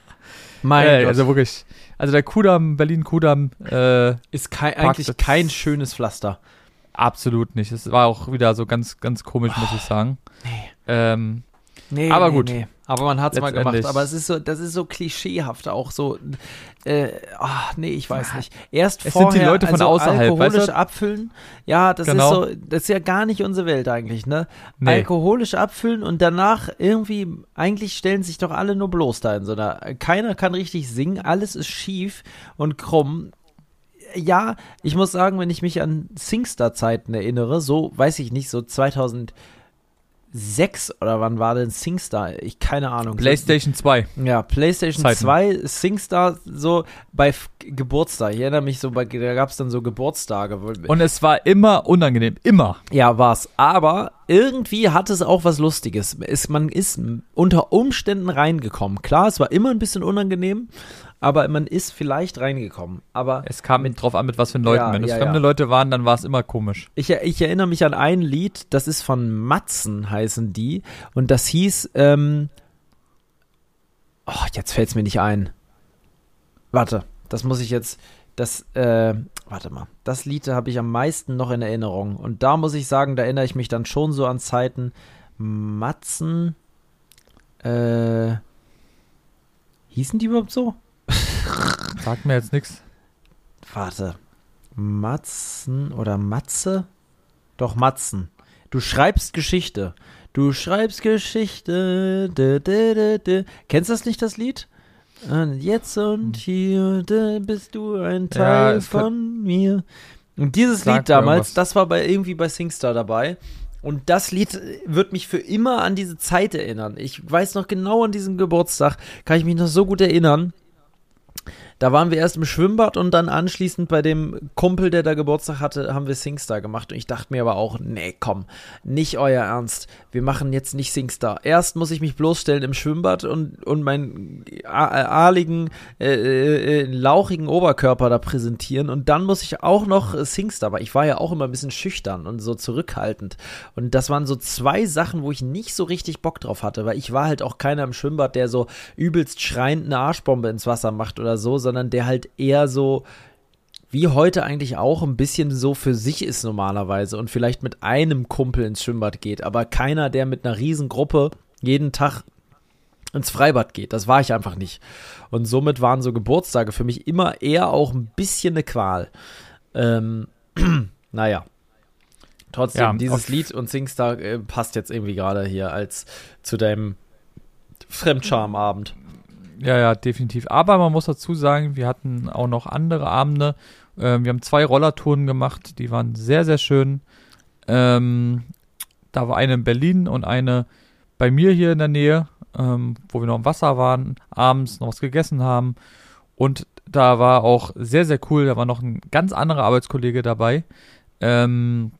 mein Äh, Gott. also wirklich. Also der Kudamm, Berlin-Kudamm, äh, ist kein, eigentlich kein schönes Pflaster. absolut nicht. Es war auch wieder so ganz, ganz komisch, muss ich sagen. Ähm, Nee, Aber nee, gut. Nee. Aber man hat es mal gemacht. Aber es ist so, das ist so klischeehaft auch so. Äh, ah, nee, ich weiß nicht. Erst Es sind vorher, die Leute von also außerhalb, alkoholisch weißt du? abfüllen. Ja, das Genau. ist so, das ist ja gar nicht unsere Welt eigentlich, ne? nee. Alkoholisch abfüllen und danach irgendwie, eigentlich stellen sich doch alle nur bloß da in so einer. Keiner kann richtig singen, alles ist schief und krumm. Ja, ich muss sagen, wenn ich mich an Singstar-Zeiten erinnere, so, weiß ich nicht, so 2006 oder wann war denn Singstar? Ich keine Ahnung. PlayStation 2. Ja, PlayStation Zeiten. 2, Singstar, so bei F Geburtstag. Ich erinnere mich so, bei, da gab es dann so Geburtstage. Und es war immer unangenehm. Immer. ja, war's. Aber irgendwie hat es auch was Lustiges. Es, man ist unter Umständen reingekommen. Klar, es war immer ein bisschen unangenehm, aber man ist vielleicht reingekommen. Aber Es kam mit drauf an, mit was für Leuten. Ja, Wenn es ja, fremde ja. Leute waren, dann war es immer komisch. ich, ich erinnere mich an ein Lied, das ist von Matzen, heißen die. Und das hieß, ähm, oh, jetzt fällt's mir nicht ein. Warte, das muss ich jetzt, das, äh, warte mal. Das Lied habe ich am meisten noch in Erinnerung. Und da muss ich sagen, da erinnere ich mich dann schon so an Zeiten. Matzen, äh, hießen die überhaupt so? Sagt mir jetzt nichts. Warte. Matzen oder Matze? Doch, Matzen. Du schreibst Geschichte. Du schreibst Geschichte. Dä, dä, dä. Kennst du das nicht, das Lied? Und jetzt und hier dä, bist du ein Teil kann- von mir. Und dieses Lied damals, das war bei irgendwie bei Singstar dabei. Und das Lied wird mich für immer an diese Zeit erinnern. Ich weiß noch genau an diesen Geburtstag, kann ich mich noch so gut erinnern. Da waren wir erst im Schwimmbad und dann anschließend bei dem Kumpel, der da Geburtstag hatte, haben wir Singstar gemacht. Und ich dachte mir aber auch, nee, komm, nicht euer Ernst. Wir machen jetzt nicht Singstar. Erst muss ich mich bloßstellen im Schwimmbad und, und meinen ahligen, äh, äh, äh, lauchigen Oberkörper da präsentieren. Und dann muss ich auch noch Singstar. Aber ich war ja auch immer ein bisschen schüchtern und so zurückhaltend. Und das waren so zwei Sachen, wo ich nicht so richtig Bock drauf hatte, weil ich war halt auch keiner im Schwimmbad, der so übelst schreiend eine Arschbombe ins Wasser macht oder so, sondern der halt eher so wie heute eigentlich auch ein bisschen so für sich ist normalerweise und vielleicht mit einem Kumpel ins Schwimmbad geht, aber keiner, der mit einer Riesengruppe jeden Tag ins Freibad geht. Das war ich einfach nicht. Und somit waren so Geburtstage für mich immer eher auch ein bisschen eine Qual. Ähm, naja. Trotzdem, ja, dieses Lied und Singstar äh, passt jetzt irgendwie gerade hier als zu deinem Fremdschamabend. Ja, ja, definitiv. Aber man muss dazu sagen, wir hatten auch noch andere Abende. Ähm, wir haben zwei Rollertouren gemacht, die waren sehr, sehr schön. Ähm, da war eine in Berlin und eine bei mir hier in der Nähe, ähm, wo wir noch im Wasser waren, abends noch was gegessen haben. Und da war auch sehr, sehr cool. Da war noch ein ganz anderer Arbeitskollege dabei, ähm,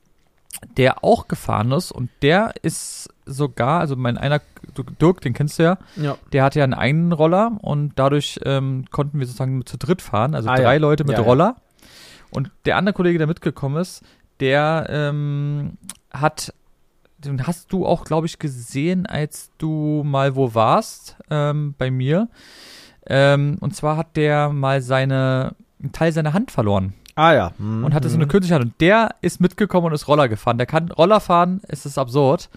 der auch gefahren ist. Und der ist sogar, also mein einer, Dirk, den kennst du ja, ja. der hatte ja einen Roller und dadurch ähm, konnten wir sozusagen zu dritt fahren, also ah, drei ja. Leute mit ja, Roller. Und der andere Kollege, der mitgekommen ist, der ähm, hat, den hast du auch, glaube ich, gesehen, als du mal wo warst, ähm, bei mir. Ähm, und zwar hat der mal seine, einen Teil seiner Hand verloren. Ah ja. Mhm. Und hatte so eine mhm. künstliche Hand. Und der ist mitgekommen und ist Roller gefahren. Der kann Roller fahren, es ist absurd.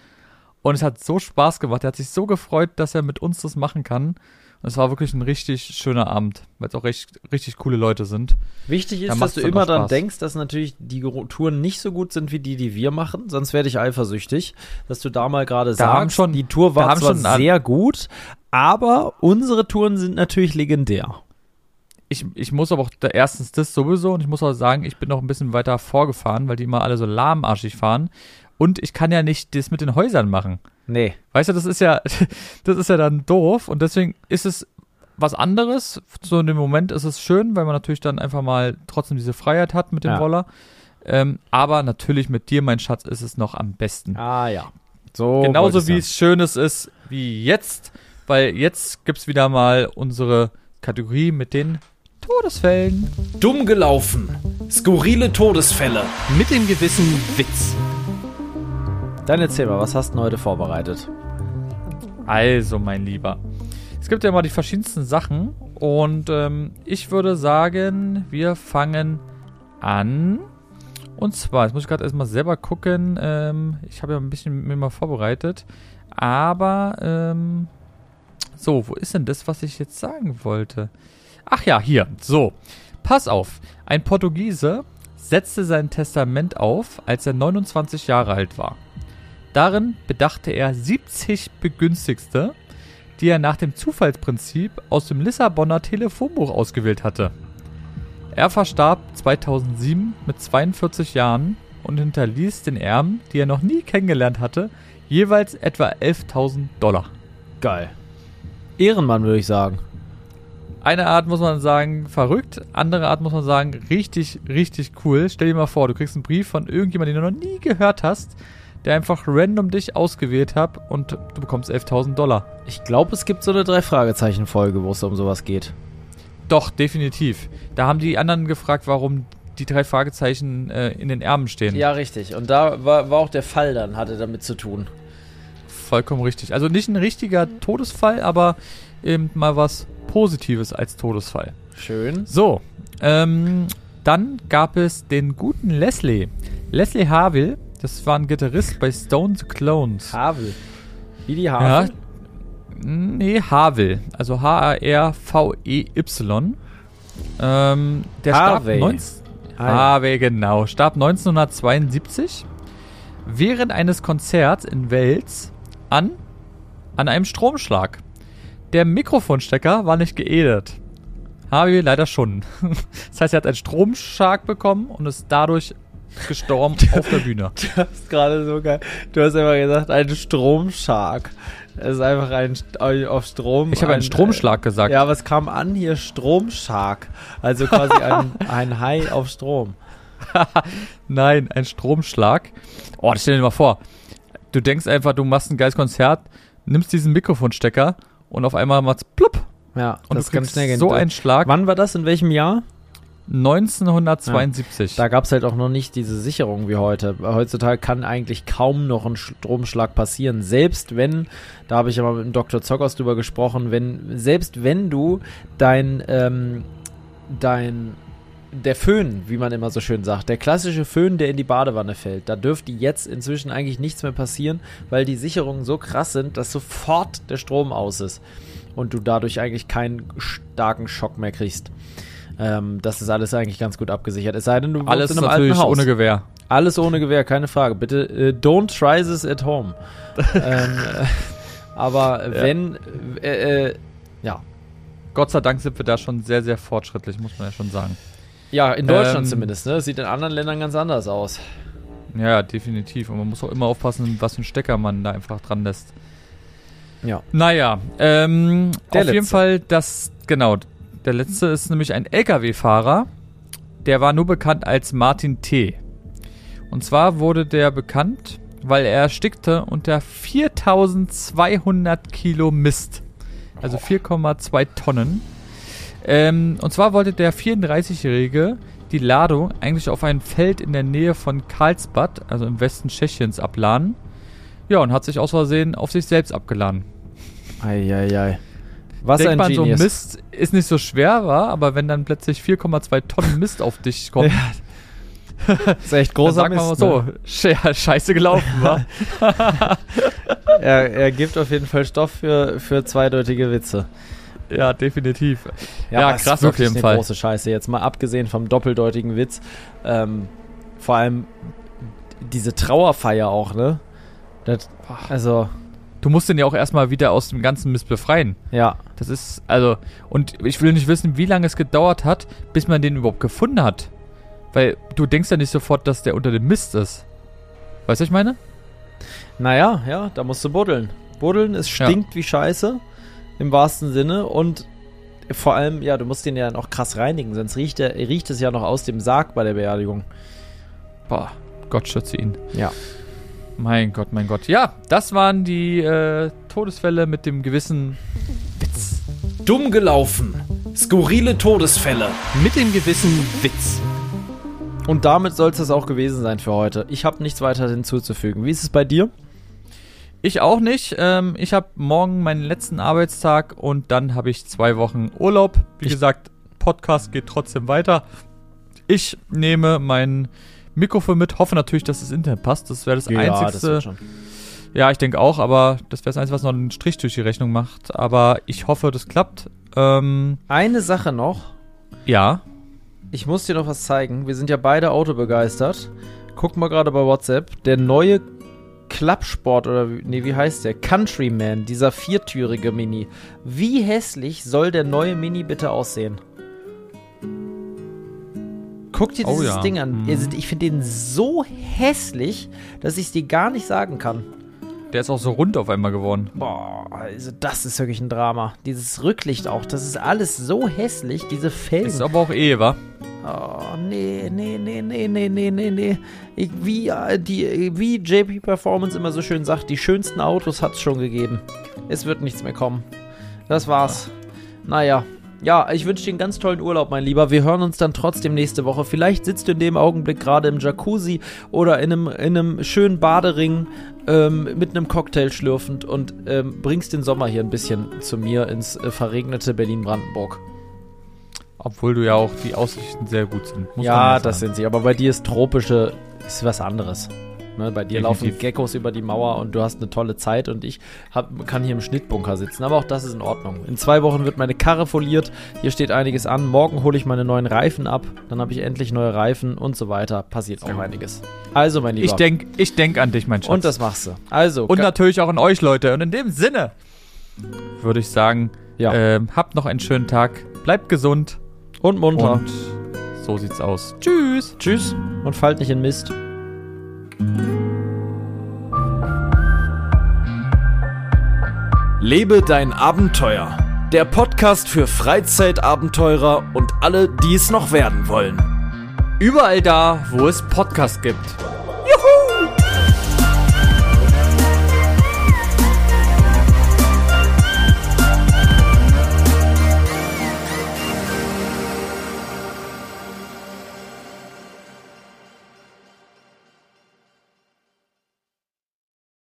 Und es hat so Spaß gemacht. Er hat sich so gefreut, dass er mit uns das machen kann. Und es war wirklich ein richtig schöner Abend, weil es auch recht, richtig coole Leute sind. Wichtig ist, da dass du immer daran denkst, dass natürlich die Touren nicht so gut sind wie die, die wir machen, sonst werde ich eifersüchtig, dass du da mal gerade sagst, schon, die Tour war zwar sehr gut, aber unsere Touren sind natürlich legendär. Ich, ich muss aber auch, da, erstens das sowieso und ich muss auch sagen, ich bin noch ein bisschen weiter vorgefahren, weil die immer alle so lahmarschig fahren und ich kann ja nicht das mit den Häusern machen. Nee. Weißt du, das ist ja, das ist ja dann doof und deswegen ist es was anderes. So in dem Moment ist es schön, weil man natürlich dann einfach mal trotzdem diese Freiheit hat mit dem ja. Roller. Ähm, aber natürlich mit dir, mein Schatz, ist es noch am besten. Ah ja. So Genauso wie es schönes ist wie jetzt, weil jetzt gibt es wieder mal unsere Kategorie mit den Todesfällen. Dumm gelaufen. Skurrile Todesfälle. Mit dem gewissen Witz. Dann erzähl mal, was hast du heute vorbereitet? Also, mein Lieber. Es gibt ja immer die verschiedensten Sachen und ähm, ich würde sagen, wir fangen an. Und zwar, jetzt muss ich gerade erstmal selber gucken. Ähm, ich habe ja ein bisschen mir mal vorbereitet. Aber, ähm, so, wo ist denn das, was ich jetzt sagen wollte? Ach ja, hier. So, pass auf. Ein Portugiese setzte sein Testament auf, als er 29 Jahre alt war. Darin bedachte er 70 Begünstigte, die er nach dem Zufallsprinzip aus dem Lissabonner Telefonbuch ausgewählt hatte. Er verstarb 2007 mit 42 Jahren und hinterließ den Erben, die er noch nie kennengelernt hatte, jeweils etwa 11.000 Dollar. Geil. Ehrenmann, würde ich sagen. Eine Art muss man sagen, verrückt. Andere Art muss man sagen, richtig, richtig cool. Stell dir mal vor, du kriegst einen Brief von irgendjemandem, den du noch nie gehört hast der einfach random dich ausgewählt hat und du bekommst 11.000 Dollar. Ich glaube, es gibt so eine Drei-Fragezeichen-Folge, wo es um sowas geht. Doch, definitiv. Da haben die anderen gefragt, warum die drei Fragezeichen äh, in den Ärmen stehen. Ja, richtig. Und da war, war auch der Fall dann, hatte damit zu tun. Vollkommen richtig. Also nicht ein richtiger Todesfall, aber eben mal was Positives als Todesfall. Schön. So, ähm, dann gab es den guten Leslie. Leslie Harville das war ein Gitarrist bei Stone the Clones. Havel. Wie die Havel? Ja. Nee, Havel. Also H-A-R-V-E-Y. Ähm, der Harvey. starb 19, Harvey, genau. Starb 1972 während eines Konzerts in Wales an, an einem Stromschlag. Der Mikrofonstecker war nicht geedet. Harvey leider schon. das heißt, er hat einen Stromschlag bekommen und ist dadurch gestorben auf der Bühne. Du hast gerade so geil. Du hast einfach gesagt, ein Stromschlag. Es ist einfach ein auf Strom. Ich habe einen Stromschlag gesagt. Ja, aber es kam an hier Stromschlag. Also quasi ein, ein Hai auf Strom. Nein, ein Stromschlag. Oh, stell dir mal vor. Du denkst einfach, du machst ein geiles Konzert, nimmst diesen Mikrofonstecker und auf einmal macht's plupp. Ja, Und das kann kriegst schnell gehen. so einen Schlag. Wann war das? In welchem Jahr? 1972. Da gab es halt auch noch nicht diese Sicherung wie heute. Heutzutage kann eigentlich kaum noch ein Stromschlag passieren. Selbst wenn, da habe ich ja mal mit dem Dr. Zockers drüber gesprochen, wenn, selbst wenn du dein, ähm, dein, der Föhn, wie man immer so schön sagt, der klassische Föhn, der in die Badewanne fällt, da dürfte jetzt inzwischen eigentlich nichts mehr passieren, weil die Sicherungen so krass sind, dass sofort der Strom aus ist und du dadurch eigentlich keinen starken Schock mehr kriegst. Ähm, das ist alles eigentlich ganz gut abgesichert. Es sei denn, du Alles in einem natürlich alten Haus. ohne Gewehr. Alles ohne Gewehr, keine Frage. Bitte äh, don't try this at home. ähm, äh, aber Ja. wenn, äh, äh, ja. Gott sei Dank sind wir da schon sehr, sehr fortschrittlich, muss man ja schon sagen. Ja, in Deutschland Ähm, zumindest, ne? Das sieht in anderen Ländern ganz anders aus. Ja, definitiv. Und man muss auch immer aufpassen, was für einen Stecker man da einfach dran lässt. Ja. Naja, ähm, Der auf jeden letzte. Fall, das, genau, der letzte ist nämlich ein LKW-Fahrer, der war nur bekannt als Martin T. Und zwar wurde der bekannt, weil er erstickte unter 4200 Kilo Mist. Also 4,2 Tonnen. Ähm, und zwar wollte der 34-Jährige die Ladung eigentlich auf ein Feld in der Nähe von Karlsbad, also im Westen Tschechiens, abladen. Ja, und hat sich aus Versehen auf sich selbst abgeladen. Eieiei. Was Denkt ein man, so Genius. Mist ist nicht so schwer, war, aber wenn dann plötzlich 4,2 Tonnen Mist auf dich kommt, Das ist echt dann großer sagt man mal Mist, so, ne? sche- scheiße gelaufen, wa? er, er gibt auf jeden Fall Stoff für, für zweideutige Witze. Ja, definitiv. Ja, ist krass auf jeden eine Fall. große Scheiße. Jetzt mal abgesehen vom doppeldeutigen Witz. Ähm, vor allem diese Trauerfeier auch, ne? Das, also, Du musst den ja auch erstmal wieder aus dem ganzen Mist befreien. ja. Das ist, also, und ich will nicht wissen, wie lange es gedauert hat, bis man den überhaupt gefunden hat. Weil du denkst ja nicht sofort, dass der unter dem Mist ist. Weißt du, was ich meine? Naja, ja, da musst du buddeln. Buddeln, es stinkt wie Scheiße. Im wahrsten Sinne. Und vor allem, ja, du musst den ja noch krass reinigen, sonst riecht, er, riecht es ja noch aus dem Sarg bei der Beerdigung. Boah, Gott schütze ihn. Ja. Mein Gott, mein Gott. Ja, das waren die äh, Todesfälle mit dem gewissen Witz. Dumm gelaufen. Skurrile Todesfälle. Mit dem gewissen Witz. Und damit soll es das auch gewesen sein für heute. Ich habe nichts weiter hinzuzufügen. Wie ist es bei dir? Ich auch nicht. Ähm, ich habe morgen meinen letzten Arbeitstag und dann habe ich zwei Wochen Urlaub. Wie Ich- gesagt, Podcast geht trotzdem weiter. Ich nehme mein Mikrofon mit, hoffe natürlich, dass das Internet passt. Das wäre das Einzigste. schon. Ja, ich denke auch, aber das wäre das Einzige, was noch einen Strich durch die Rechnung macht. Aber ich hoffe, das klappt. Ähm, Eine Sache noch. ja. Ich muss dir noch was zeigen. Wir sind ja beide autobegeistert. Guck mal gerade bei WhatsApp. Der neue Klappsport oder wie, nee, wie heißt der? Countryman, dieser viertürige Mini. Wie hässlich soll der neue Mini bitte aussehen? Guck dir Oh dieses ja. Ding an. Mhm. Ich finde den so hässlich, dass ich es dir gar nicht sagen kann. Der ist auch so rund auf einmal geworden. Boah, also das ist wirklich ein Drama. Dieses Rücklicht auch, das ist alles so hässlich, diese Felgen. Ist aber auch eh, wa? Oh, nee, nee, nee, nee, nee, nee, nee, nee. Wie, äh, die, wie JP Performance immer so schön sagt, die schönsten Autos hat es schon gegeben. Es wird nichts mehr kommen. Das war's. Naja. Ja, ich wünsche dir einen ganz tollen Urlaub, mein Lieber. Wir hören uns dann trotzdem nächste Woche. Vielleicht sitzt du in dem Augenblick gerade im Jacuzzi oder in einem, in einem schönen Badering ähm, mit einem Cocktail schlürfend und ähm, bringst den Sommer hier ein bisschen zu mir ins äh, verregnete Berlin-Brandenburg. Obwohl du ja auch die Aussichten sehr gut sind. muss ja, das sind sie. Aber bei dir ist tropische, ist was anderes. Ne, bei dir Definitiv. laufen Geckos über die Mauer und du hast eine tolle Zeit und ich hab, kann hier im Schnittbunker sitzen. Aber auch das ist in Ordnung. In zwei Wochen wird meine Karre foliert. Hier steht einiges an. Morgen hole ich meine neuen Reifen ab. Dann habe ich endlich neue Reifen und so weiter. Passiert auch einiges. Also, mein Lieber. Ich denke ich denk an dich, mein Schatz. und das machst du. Also, Und natürlich auch an euch, Leute. Und in dem Sinne würde ich sagen, ja. ähm, habt noch einen schönen Tag, bleibt gesund und munter. und So sieht's aus. Tschüss. Tschüss und fallt nicht in Mist. Lebe dein Abenteuer. Der Podcast für Freizeitabenteurer und alle, die es noch werden wollen. Überall da, wo es Podcasts gibt.